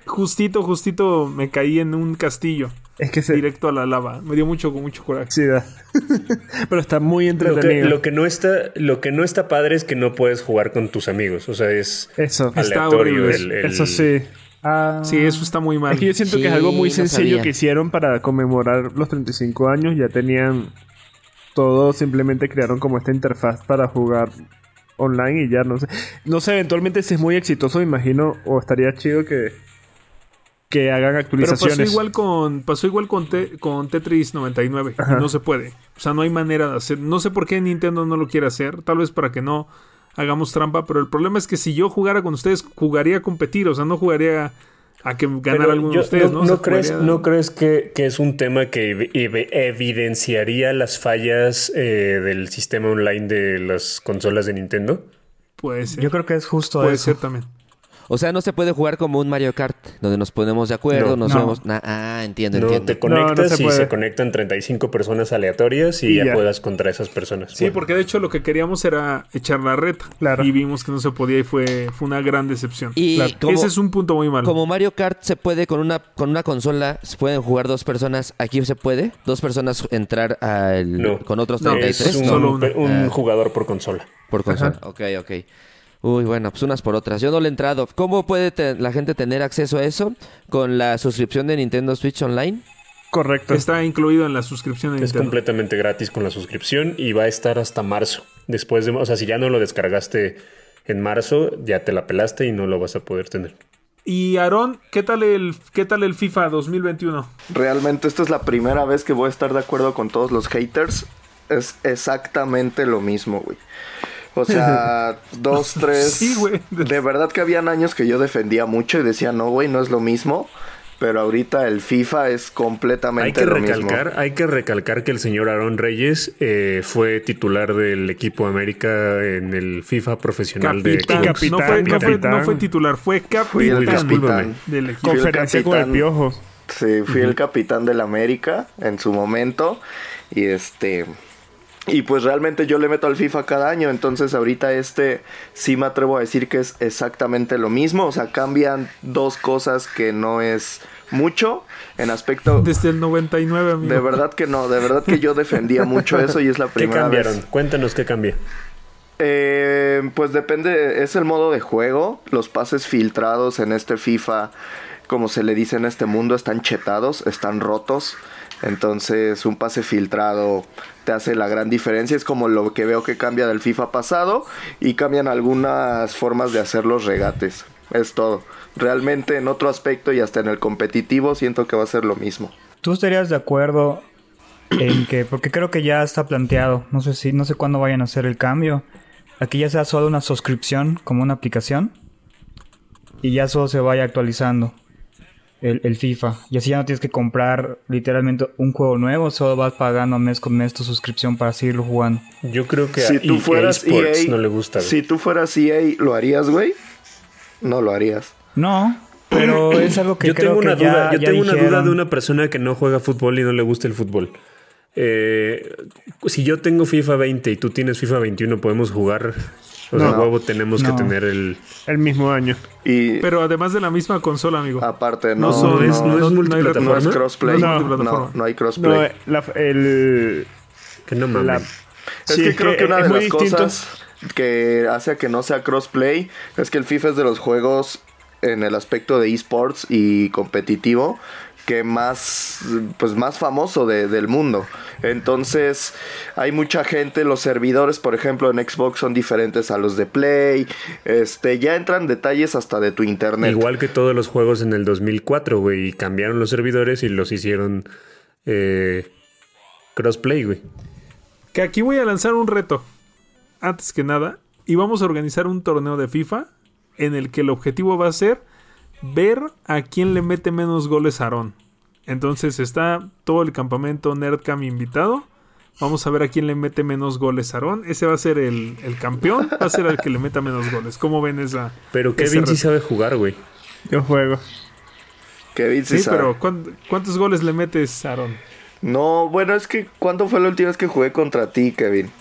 justito, justito, me caí en un castillo.
Es que se...
Directo a la lava. Me dio mucho, mucho coraje.
Sí, da. <laughs> Pero está muy
Lo que,
entretenido.
lo que no está, lo que no está padre es que no puedes jugar con tus amigos. O sea, es
Eso.
Está
aleatorio el- el-
Eso sí.
Ah,
Sí, eso está muy mal.
Es que yo siento que es algo muy sencillo que hicieron para conmemorar los 35 años. Ya tenían todo, simplemente crearon como esta interfaz para jugar online y ya no sé. No sé, eventualmente si es muy exitoso, me imagino, o estaría chido que, que hagan
Pero
actualizaciones.
pasó igual con pasó igual con, Te- con Tetris 99 y no se puede. O sea, no hay manera de hacer. No sé por qué Nintendo no lo quiere hacer. Tal vez para que no hagamos trampa. Pero el problema es que si yo jugara con ustedes, jugaría a competir. O sea, no jugaría a que ganara
Pero
alguno de ustedes, ¿no?
¿no,
O sea,
no crees,
jugaría-
¿no crees que, que es un tema que ev- ev- evidenciaría las fallas eh, del sistema online de las consolas de Nintendo?
Puede ser.
Yo creo que es justo
Puede
eso.
ser también.
O sea, no se puede jugar como un Mario Kart, donde nos ponemos de acuerdo,
No.
nos
No.
vemos. na- ah, entiendo,
No,
entiendo.
te conectas
No, no se
y
puede.
se conectan 35 personas aleatorias y,
Y
ya,
ya.
juegas contra esas personas.
Sí,
Bueno,
porque de hecho lo que queríamos era echar la reta.
Claro.
Y vimos que no se podía y fue, fue una gran decepción.
Y
Claro.
como,
Ese es un punto muy malo.
como Mario Kart se puede con una con una consola, se pueden jugar dos personas. Aquí se puede dos personas entrar al,
No.
con otros
No,
33
es un,
¿no?
solo una.
un
Ah.
jugador por consola.
por consola. Ok, ok. Uy, bueno, pues unas por otras. Yo no le he entrado. ¿Cómo puede la gente tener acceso a eso? ¿Con la suscripción de Nintendo Switch Online?
Correcto.
Está incluido en la suscripción de
Es
Nintendo.
completamente gratis con la suscripción y va a estar hasta marzo. Después de, o sea, si ya no lo descargaste en marzo, ya te la pelaste y no lo vas a poder tener.
Y Aaron, ¿qué tal el qué tal el FIFA 2021?
Realmente esta es la primera vez que voy a estar de acuerdo con todos los haters. Es exactamente lo mismo, güey. O sea, <laughs> dos, tres...
Sí, güey.
De verdad que habían años que yo defendía mucho y decía, no, güey, no es lo mismo. Pero ahorita el FIFA es
Hay
completamente
que
lo
recalcar,
mismo.
hay que recalcar que el señor Aaron Reyes eh, fue titular del equipo América en el FIFA profesional de
Capitán. No, fue, no, fue,
capitán.
no fue titular, fue
Fui el
capitán
capitán.
del equipo.
Conferencia con el piojo.
Sí, fui el capitán del América en su momento. Y este. Y pues realmente yo le meto al FIFA cada año. Entonces ahorita este sí me atrevo a decir que es exactamente lo mismo. O sea, cambian dos cosas que no es mucho. En aspecto.
Desde el 99, amigo.
De verdad que no, de verdad que yo defendía mucho eso y es la
¿Qué
primera
cambiaron?
vez.
Cuéntanos qué cambia.
Eh, pues depende, es el modo de juego. Los pases filtrados en este FIFA, como se le dice en este mundo, están chetados, están rotos. Entonces un pase filtrado te hace la gran diferencia. Es como lo que veo que cambia del FIFA pasado y cambian algunas formas de hacer los regates. Es todo. Realmente en otro aspecto y hasta en el competitivo siento que va a ser lo mismo.
¿Tú estarías de acuerdo en que, porque creo que ya está planteado, no sé si, no sé cuándo vayan a hacer el cambio, aquí ya sea solo una suscripción como una aplicación y ya solo se vaya actualizando el, el FIFA y así ya no tienes que comprar literalmente un juego nuevo, solo vas pagando mes con mes tu suscripción para seguirlo jugando.
Yo creo que
Si
a
tú
EA
fueras
Sports
EA,
no le gusta. güey.
si tú fueras EA, ¿lo harías, güey? No lo harías.
No, pero <clears throat> es algo que
yo
creo
tengo una
que ya,
duda, yo
ya
tengo una duda de una persona que no juega fútbol y no le gusta el fútbol. Eh, si yo tengo FIFA 20 y tú tienes FIFA 21, podemos jugar. O sea,
No.
huevo, tenemos
No.
que tener el.
El mismo año.
Y
Pero además de la misma consola, amigo.
aparte,
No
no,
es- no es multiplataforma.
No es crossplay.
No,
No,
no,
no,
no.
hay crossplay.
eh, la- el,
Que no mames.
la-
es
sí,
que creo que, una
es
de las
distinto.
cosas que hace a que no sea crossplay es que el FIFA es de los juegos en el aspecto de esports y competitivo que más pues más famoso de- del mundo entonces hay mucha gente los servidores por ejemplo en Xbox son diferentes a los de Play este ya entran detalles hasta de tu internet
Igual que todos los juegos en el 2004, güey. Y cambiaron los servidores y los hicieron eh, crossplay, güey.
Que aquí voy a lanzar un reto. Antes que nada. Y vamos a organizar un torneo de FIFA en el que el objetivo va a ser ver a quién le mete menos goles a Aarón. Entonces está todo el campamento Nerdcam invitado. Vamos a ver a quién le mete menos goles a Aarón. Ese va a ser el, el campeón, va a ser el que le meta menos goles. ¿Cómo ven esa?
Pero Kevin sí sabe jugar, güey.
Yo juego.
Kevin sí
Sí,
sabe.
pero ¿cuán- ¿cuántos goles le metes a Aarón?
No, bueno, es que ¿cuándo fue la última vez que jugué contra ti, Kevin?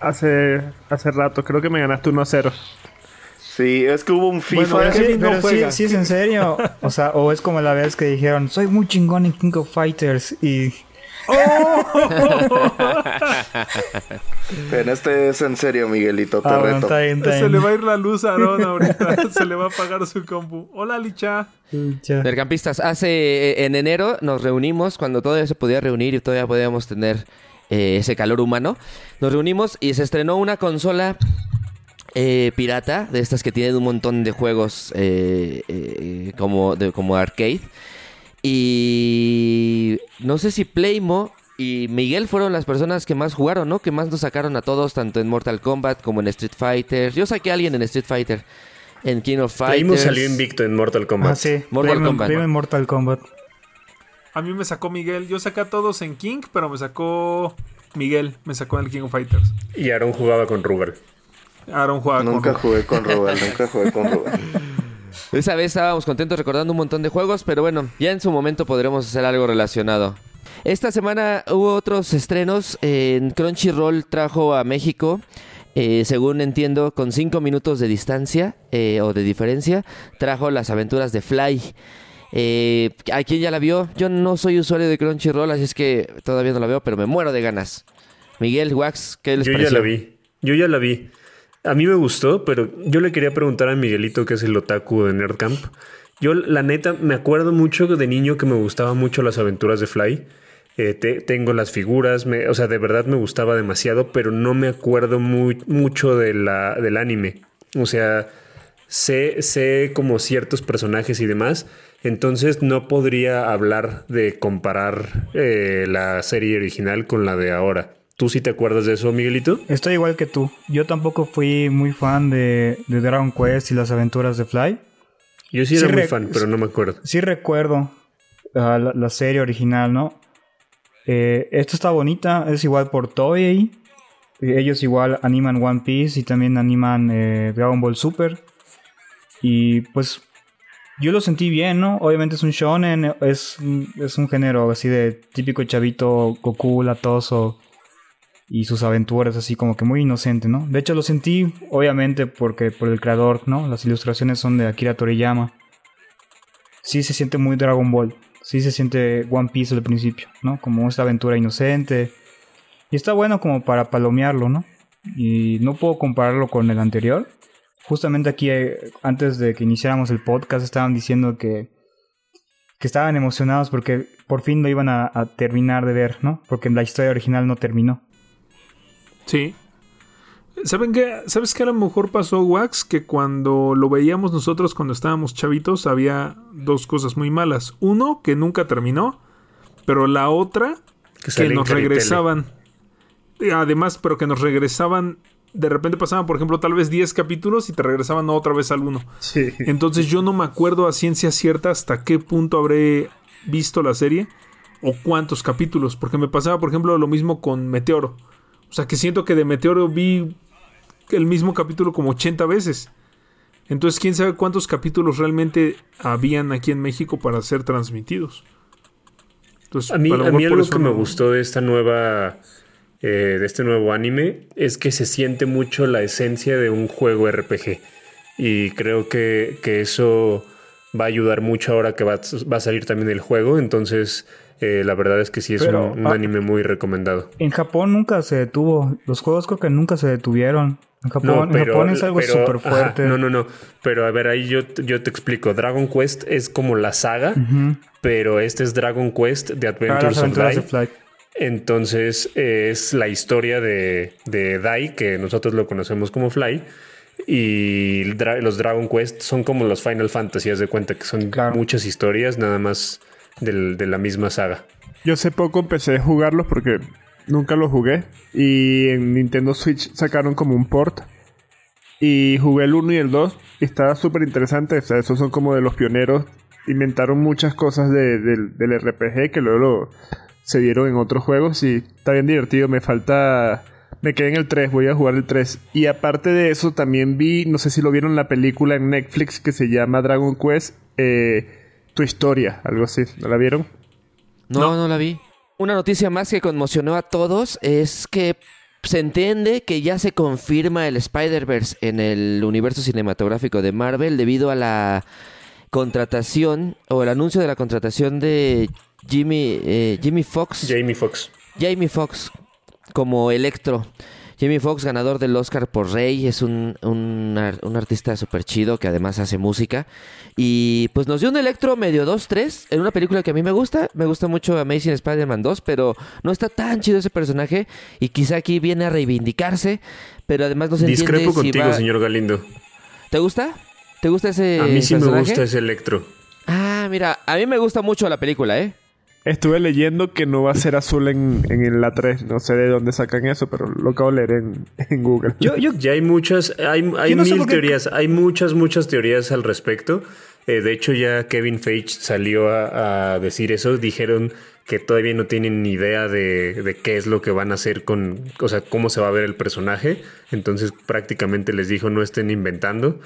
Hace, hace rato, creo que me ganaste 1 a 0.
Sí, es que hubo un FIFA.
Bueno,
Pero, sí,
no
pero sí,
juega.
sí es en serio. O sea, o es como la vez que dijeron, soy muy chingón en King of Fighters y...
En este es en serio, Miguelito, te
Ah,
reto.
está bien, está
Se le va a ir la luz a Aarón ahorita. <laughs> Se le va a apagar su compu. Hola, Licha.
Ya.
Nercampistas, hace eh, en enero nos reunimos cuando todavía se podía reunir y todavía podíamos tener eh, ese calor humano. Nos reunimos y se estrenó una consola eh, pirata de estas que tienen un montón de juegos eh, eh, como, de, como arcade. Y no sé si Playmo y Miguel fueron las personas que más jugaron, ¿no? Que más nos sacaron a todos, tanto en Mortal Kombat como en Street Fighter. Yo saqué a alguien en Street Fighter. En King of Fighters.
Playmo salió invicto en Mortal Kombat.
Ah, sí.
Mortal Kombat.
Prime Mortal Kombat.
A mí me sacó Miguel. Yo saqué a todos en King, pero me sacó Miguel. Me sacó en el King of Fighters.
Y Aaron jugaba con Rugal.
Aaron jugaba
Nunca
con
jugué con <laughs> Rubén, nunca jugué con Rubén.
Esa vez estábamos contentos recordando un montón de juegos, pero bueno, ya en su momento podremos hacer algo relacionado. Esta semana hubo otros estrenos. En Crunchyroll trajo a México, eh, según entiendo, con 5 minutos de distancia eh, o de diferencia, trajo las aventuras de Fly. Eh, ¿A quién ya la vio? Yo no soy usuario de Crunchyroll, así es que todavía no la veo, pero me muero de ganas. Miguel, Wax, ¿qué les
Yo
pareció?
ya la vi. Yo ya la vi. A mí me gustó, pero yo le quería preguntar a Miguelito, que es el otaku de Nerdcamp. Yo, la neta, me acuerdo mucho de niño que me gustaban mucho las aventuras de Fly. Eh, te- tengo las figuras, me- o sea, de verdad me gustaba demasiado, pero no me acuerdo muy, mucho del anime. O sea, sé, sé como ciertos personajes y demás, entonces no podría hablar de comparar eh, la serie original con la de ahora. ¿Tú sí te acuerdas de eso, Miguelito?
Estoy igual que tú. Yo tampoco fui muy fan de, de Dragon Quest y las aventuras de Fly.
Yo sí
Sí,
era muy fan, pero no me acuerdo.
Sí recuerdo ah, la, la serie original, ¿no? Eh, esta está bonita, es igual por Toei. Ellos igual animan One Piece y también animan eh, Dragon Ball Super. Y pues yo lo sentí bien, ¿no? Obviamente es un shonen, es, es un género así de típico chavito Goku, latoso y sus aventuras así como que muy inocente, ¿no? De hecho lo sentí obviamente porque por el creador, ¿no? Las ilustraciones son de Akira Toriyama sí se siente muy Dragon Ball. Sí se siente One Piece al principio, ¿no? Como esta aventura inocente. Y está bueno como para palomearlo, ¿no? Y no puedo compararlo con el anterior. Justamente aquí, eh, antes de que iniciáramos el podcast, estaban diciendo que, que estaban emocionados porque por fin lo iban a, a terminar de ver, ¿no? Porque la historia original no terminó.
Sí. ¿Saben qué? ¿Sabes qué a lo mejor pasó, Wax? Que cuando lo veíamos nosotros cuando estábamos chavitos había dos cosas muy malas. Uno, que nunca terminó. Pero la otra,
Que
nos regresaban. Además, pero que nos regresaban. De repente pasaban, por ejemplo, tal vez 10 capítulos y te regresaban otra vez al.
Sí.
Entonces yo no me acuerdo a ciencia cierta hasta qué punto habré visto la serie o cuántos capítulos. Porque me pasaba, por ejemplo, lo mismo con Meteoro. O sea, que siento que de Meteoro vi el mismo capítulo como 80 veces. Entonces, quién sabe cuántos capítulos realmente habían aquí en México para ser transmitidos. Entonces,
A mí, a mí algo que me gustó de esta nueva. eh, de este nuevo anime es que se siente mucho la esencia de un juego RPG. Y creo que, que eso va a ayudar mucho ahora que va, va a salir también el juego. Entonces, eh, la verdad es que sí es
Pero,
un, un
ah,
anime muy recomendado.
En Japón nunca se detuvo. Los juegos creo que nunca se detuvieron. En Japón, en Japón es algo súper
ajá,
fuerte.
no, no, no. Pero a ver, ahí yo, te- yo te explico. Dragon Quest es como la saga, pero este es Dragon Quest de
Ah,
Adventures,
aventuras
of. Entonces eh, es la historia de, de Dai, que nosotros lo conocemos como Fly. Y dra- los Dragon Quest son como los Final Fantasy, haz de cuenta que son
Claro.
muchas historias, nada más del- de la misma saga.
Yo hace poco empecé a jugarlos porque nunca los jugué. Y en Nintendo Switch sacaron como un port. Y jugué el 1 y el 2 y estaba súper interesante. O sea, esos son como de los pioneros. Inventaron muchas cosas de- del, RPG que luego se dieron en otros juegos y está bien divertido. Me falta... Me quedé en el 3, voy a jugar el 3. Y aparte de eso, también vi, no sé si lo vieron, la película en Netflix que se llama Dragon Quest, eh, Tu Historia, algo así. ¿No la vieron?
No, no, la vi. Una noticia más que conmocionó a todos es que se entiende que ya se confirma el Spider-Verse en el universo cinematográfico de Marvel debido a la contratación o el anuncio de la contratación de Jimmy, eh, Jimmy Fox.
Jamie.
Jamie Foxx como Electro. Jamie Foxx, ganador del Oscar por Rey, es un, un, un artista súper chido que además hace música. Y pues nos dio un Electro medio 2-3 en una película que a mí me gusta. Me gusta mucho Amazing Spider-Man 2, pero no está tan chido ese personaje. Y quizá aquí viene a reivindicarse, pero además no se entiende
Discrepo
si
contigo,
va-
señor Galindo.
¿Te gusta? ¿Te gusta ese
A mí sí me gusta ese Electro.
Ah, mira, a mí me gusta mucho la película, ¿eh?
Estuve leyendo que no va a ser azul en, en la 3. No sé de dónde sacan eso, pero lo acabo de leer en, en Google.
Yo, yo, ya hay muchas, hay, hay
no
mil teorías, hay muchas, muchas teorías al respecto. Eh, de hecho, ya Kevin Feige salió a, a decir eso. Dijeron que todavía no tienen ni idea de, de qué es lo que van a hacer con, o sea, cómo se va a ver el personaje. Entonces, prácticamente les dijo no estén inventando.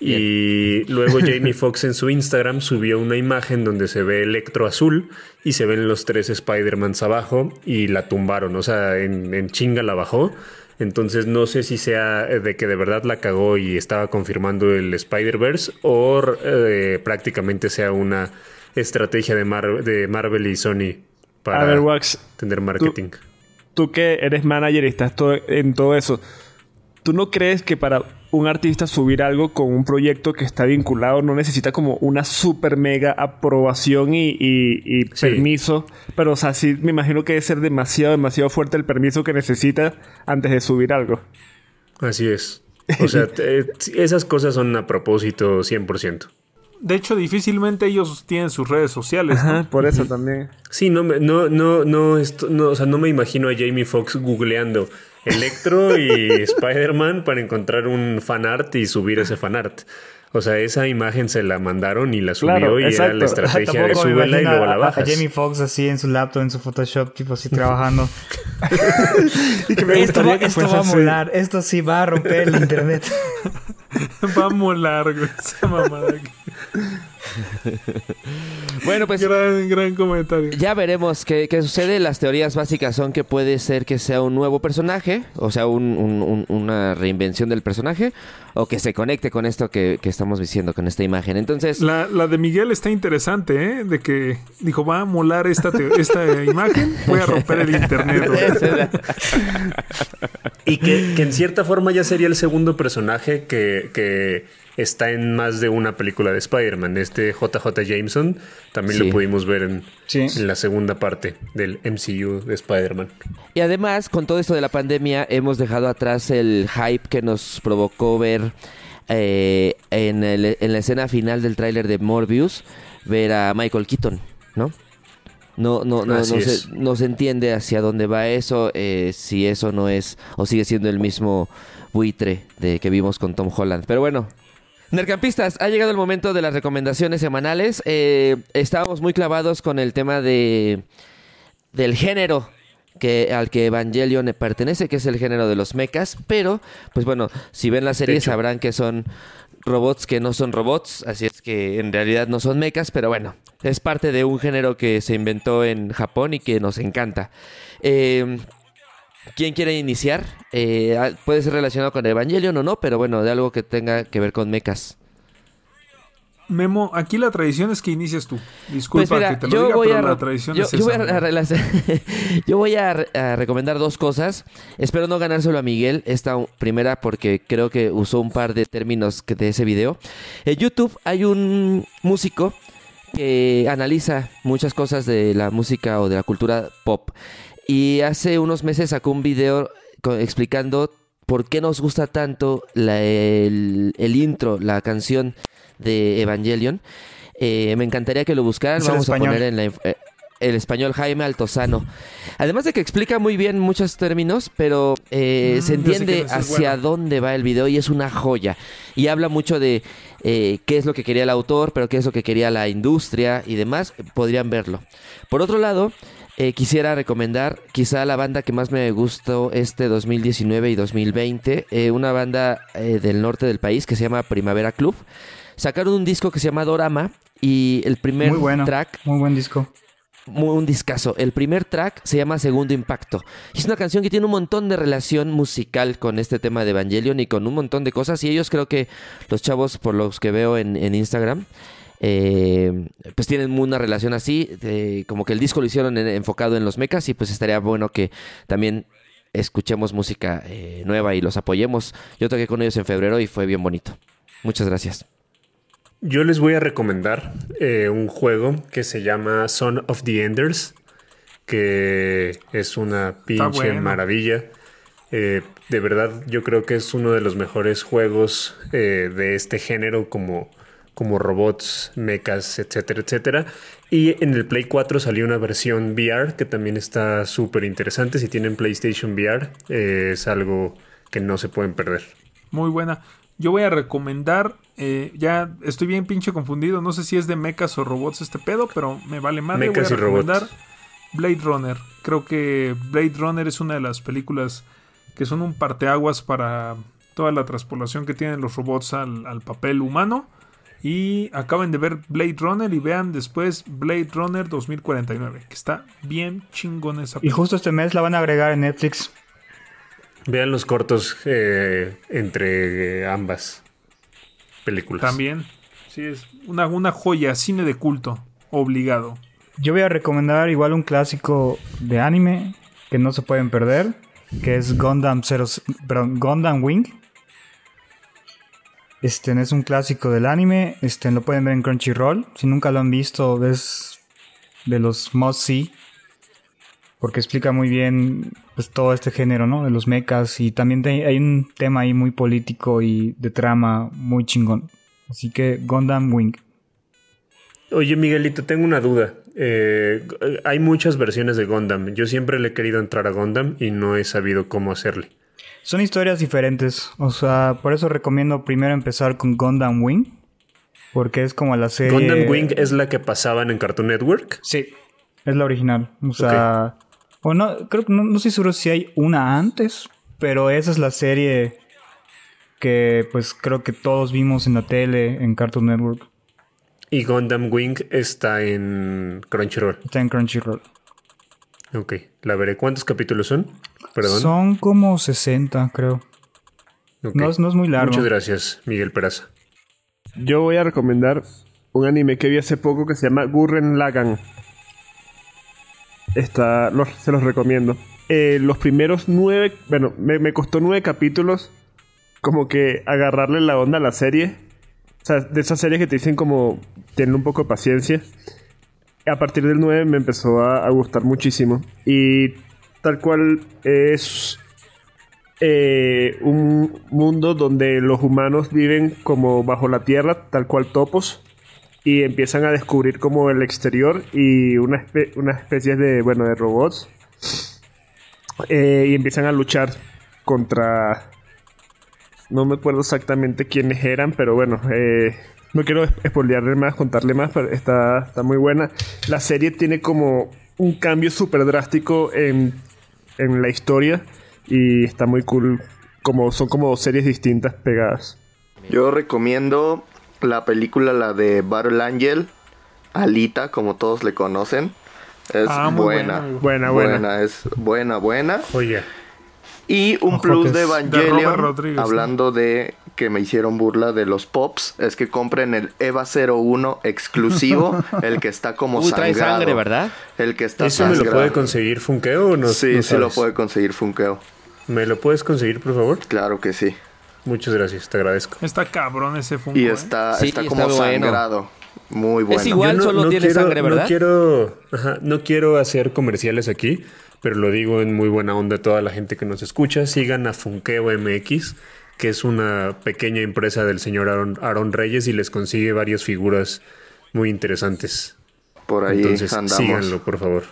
Y luego <laughs> Jamie Foxx en su Instagram subió una imagen donde se ve Electro azul y se ven los tres Spider-Mans abajo y la tumbaron, o sea, en, en chinga la bajó. Entonces no sé si sea de que de verdad la cagó y estaba confirmando el Spider-Verse o eh, prácticamente sea una estrategia de, Mar- de Marvel y Sony para
A ver, Wax,
tener marketing.
tú que eres manager y estás todo- en todo eso, ¿tú no crees que para un artista subir algo con un proyecto que está vinculado no necesita como una super mega aprobación y, y- y
Sí.
permiso? Pero, o sea, sí me imagino que debe ser demasiado, demasiado fuerte el permiso que necesita antes de subir algo.
Así es. O sea, <laughs> te- esas cosas son a propósito 100%.
De hecho, difícilmente ellos tienen sus redes sociales. ¿no?
Por eso también.
Sí, no, me- no, no, no, esto- no, o sea, no me imagino a Jamie Foxx googleando Electro y <laughs> Spider-Man para encontrar un fanart y subir ese fanart. O sea, esa imagen se la mandaron y la subió
Claro,
y era la
exacto.
estrategia de súbela y luego la bajas.
A Jamie Foxx así en su laptop, en su Photoshop, tipo así trabajando. <laughs>
Y que me
esto va,
que
esto va a
así.
molar, esto sí va a romper el <laughs> internet.
Va a molar, güey, esa mamada. <laughs>
Bueno, pues
Gran, gran comentario.
Ya veremos qué, qué sucede. Las teorías básicas son que puede ser que sea un nuevo personaje, o sea, un- un- un- una reinvención del personaje, o que se conecte con esto que, que estamos diciendo, con esta imagen. Entonces,
La, la de Miguel está interesante, ¿eh? De que dijo, va a molar esta, esta imagen, voy a romper el internet. güey". <laughs>
Y que, que en cierta forma ya sería el segundo personaje que, que está en más de una película de Spider-Man. Este JJ Jameson también
Sí.
lo pudimos ver en,
Sí.
en la segunda parte del MCU de Spider-Man.
y además, con todo esto de la pandemia, hemos dejado atrás el hype que nos provocó ver eh, en, el- en la escena final del tráiler de Morbius, ver a Michael Keaton, ¿no? No, no, no, no, se, no se entiende hacia dónde va eso, eh, si eso no es o sigue siendo el mismo buitre de que vimos con Tom Holland. Pero bueno, Nercampistas, ha llegado el momento de las recomendaciones semanales. Eh, estábamos muy clavados con el tema de del género que al que Evangelion pertenece, que es el género de los mechas, pero pues bueno, si ven la serie sabrán que son robots que no son robots, así es que en realidad no son mechas, pero bueno, es parte de un género que se inventó en Japón y que nos encanta. Eh, ¿Quién quiere iniciar? Eh, ah, puede ser relacionado con Evangelion o no, pero bueno, de algo que tenga que ver con mechas.
Memo, aquí la tradición es que inicies tú. Disculpa
Pues mira,
que te lo
yo
diga,
voy
pero
a,
la tradición
yo,
es
yo
esa.
voy a, <laughs> yo voy a, a recomendar dos cosas. Espero no ganárselo a Miguel. Esta primera porque creo que usó un par de términos que- de ese video. En YouTube hay un músico que analiza muchas cosas de la música o de la cultura pop. Y hace unos meses sacó un video explicando por qué nos gusta tanto la- el, el intro, la canción de Evangelion. Eh, me encantaría que lo buscaran. Vamos a poner en la... eh, el español Jaime Altozano. Además de que explica muy bien muchos términos, pero eh,
Mm,
se entiende hacia
bueno.
dónde va el video y es una joya. Y habla mucho de eh, qué es lo que quería el autor, pero qué es lo que quería la industria y demás. Podrían verlo. Por otro lado, eh, quisiera recomendar quizá la banda que más me gustó este 2019 y 2020, eh, una banda eh, del norte del país que se llama Primavera Club. Sacaron un disco que se llama Dorama y el primer
Muy bueno.
track
Muy buen disco.
muy un discazo. El primer track se llama Segundo Impacto. Y es una canción que tiene un montón de relación musical con este tema de Evangelion y con un montón de cosas. Y ellos creo que los chavos, por los que veo en, en Instagram, eh, pues tienen una relación así. de- como que el disco lo hicieron en- enfocado en los mechas y pues estaría bueno que también escuchemos música eh, nueva y los apoyemos. Yo toqué con ellos en febrero y fue bien bonito. Muchas gracias.
Yo les voy a recomendar eh, un juego que se llama Son of the Enders, que es una pinche
bueno.
maravilla. Eh, de verdad, yo creo que es uno de los mejores juegos eh, de este género, como, como robots, mechas, etcétera, etcétera. Y en el Play 4 salió una versión VR que también está súper interesante. Si tienen PlayStation VR, eh, es algo que no se pueden perder.
Muy buena. Yo voy a recomendar, eh, ya estoy bien pinche confundido, no sé si es de mechas o robots este pedo, pero me vale.
Mechas
voy a recomendar
robots.
Blade Runner. Creo que Blade Runner es una de las películas que son un parteaguas para toda la transpolación que tienen los robots al, al papel humano. Y acaben de ver Blade Runner y vean después Blade Runner 2049, que está bien chingón esa
Y
película.
justo este mes la van a agregar en Netflix.
Vean los cortos eh, entre eh, ambas películas.
También. Sí, es una, una joya, cine de culto, obligado.
Yo voy a recomendar igual un clásico de anime que no se pueden perder, que es Gundam 0, perdón, Gundam Wing. Este es un clásico del anime, lo pueden ver en Crunchyroll. Si nunca lo han visto, es de los must see porque explica muy bien pues, todo este género, ¿no? De los mechas y también hay un tema ahí muy político y de trama muy chingón. Así que Gundam Wing.
Oye, Miguelito, tengo una duda. Eh, hay muchas versiones de Gundam. Yo siempre le he querido entrar a Gundam y no he sabido cómo hacerle.
Son historias diferentes, o sea, por eso recomiendo primero empezar con Gundam Wing, porque es como la serie...
Gundam Wing es la que pasaban en Cartoon Network.
Sí, es la original, o sea... O no, creo que no, no estoy seguro si hay una antes, pero esa es la serie que pues creo que todos vimos en la tele, en Cartoon Network,
Y Gundam Wing está en Crunchyroll.
está en Crunchyroll.
Ok, la veré. ¿Cuántos capítulos son? Perdón.
Son como 60, creo.
Ok.
No, es- no es muy largo.
Muchas gracias, Miguel Peraza.
Yo voy a recomendar un anime que vi hace poco que se llama Gurren Lagann. Está, los- se los recomiendo. Eh, los primeros nueve, bueno, me, me costó nueve capítulos como que agarrarle la onda a la serie. O sea, de esas series que te dicen como tener un poco de paciencia. A partir del 9 me empezó a, gustar muchísimo. Y tal cual es eh, un mundo donde los humanos viven como bajo la tierra, tal cual topos, y empiezan a descubrir como el exterior y una, espe- una especie de, bueno, de robots, Eh, y empiezan a luchar contra... No me acuerdo exactamente quiénes eran, pero bueno, eh, no quiero spoilearle más, contarle más, pero está, está muy buena. La serie tiene como un cambio súper drástico en, en la historia y está muy cool. Como, son como dos series distintas pegadas.
Yo recomiendo la película, la de Battle Angel, Alita, como todos le conocen. Es
Ah,
buena.
buena,
Buena, buena.
Es buena, buena.
Oye,
Y un plus de Evangelion, hablando de que me hicieron burla de los pops, es que compren el EVA 01 exclusivo, <laughs> el que está como
Uy, trae
sangrado.
sangre, ¿verdad?
El que está
¿eso me lo puede conseguir Funkeo o no?
Sí,
no
sí lo puede conseguir Funkeo.
¿Me lo puedes conseguir, por favor?
Claro que sí.
Muchas gracias, te agradezco.
Está cabrón ese Funko.
Y
¿eh?
está,
Sí,
está
está
como
bueno.
sangrado. Muy bueno.
Es igual.
Yo
solo tiene sangre, ¿verdad?
No quiero, ajá, no quiero hacer comerciales aquí, pero lo digo en muy buena onda a toda la gente que nos escucha. Sigan a Funkeo MX, que es una pequeña empresa del señor Aaron, Aaron Reyes y les consigue varias figuras muy interesantes.
Por ahí
Entonces
andamos.
síganlo, por favor.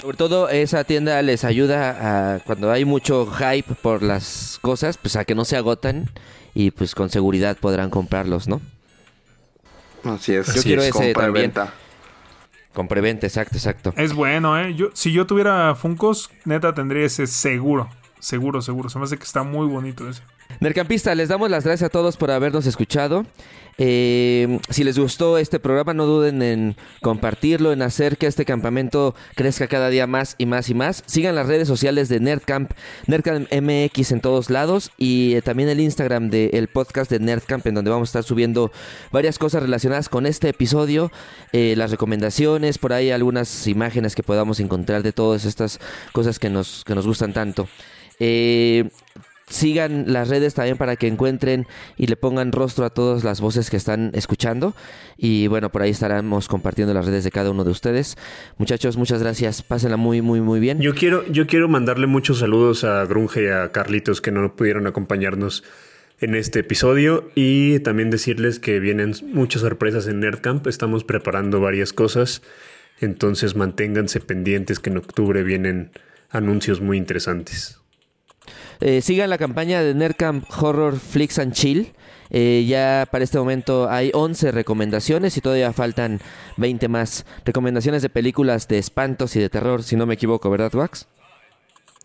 Sobre todo esa tienda les ayuda a cuando hay mucho hype por las cosas, pues a que no se agotan y pues con seguridad podrán comprarlos, ¿no?
Así es.
Yo quiero ese
compra y
también.
venta.
Con preventa, exacto, exacto.
Es bueno, ¿eh? Yo, si yo tuviera Funcos, neta tendría ese seguro. Seguro, seguro. Se me hace que está muy bonito ese.
Nercampista, les damos las gracias a todos por habernos escuchado. Eh, si les gustó este programa, no duden en compartirlo, en hacer que este campamento crezca cada día más y más y más. Sigan las redes sociales de Nerdcamp, Nerdcamp MX en todos lados y eh, también el Instagram del podcast de Nerdcamp, en donde vamos a estar subiendo varias cosas relacionadas con este episodio, eh, las recomendaciones, por ahí algunas imágenes que podamos encontrar de todas estas cosas que nos, que nos gustan tanto. Eh, sigan las redes también para que encuentren y le pongan rostro a todas las voces que están escuchando. Y bueno, por ahí estaremos compartiendo las redes de cada uno de ustedes. Muchachos, muchas gracias. Pásenla muy, muy, muy bien.
Yo quiero, yo quiero mandarle muchos saludos a Grunge y a Carlitos que no pudieron acompañarnos en este episodio y también decirles que vienen muchas sorpresas en Nerdcamp. Estamos preparando varias cosas, entonces manténganse pendientes que en octubre vienen anuncios muy interesantes.
Eh, sigan la campaña de Nerdcamp Horror Flix and Chill. Eh, ya para este momento hay 11 recomendaciones y todavía faltan 20 más. Recomendaciones de películas de espantos y de terror, si no me equivoco, ¿verdad, Wax?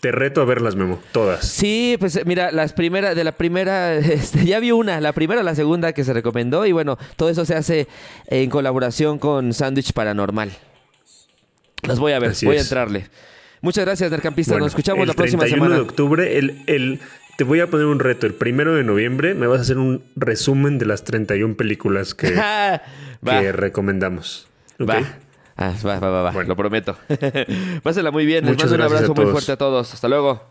Te reto a verlas, Memo, todas.
Sí, pues eh, mira, las primeras, de la primera, <laughs> este, ya vi una, la primera, la segunda que se recomendó y bueno, todo eso se hace en colaboración con Sandwich Paranormal. Las voy a ver,
Así
voy a entrarle. Muchas gracias, Nercampista.
Bueno,
Nos escuchamos
el
la próxima
31
semana.
de octubre, el, el- te voy a poner un reto. El primero de noviembre me vas a hacer un resumen de las 31 películas que, <laughs>
va,
que recomendamos.
Va. Ah, va, va, va, va,
Bueno.
lo prometo. <laughs> Pásenla muy bien. Les mando un abrazo muy fuerte a todos. Hasta luego.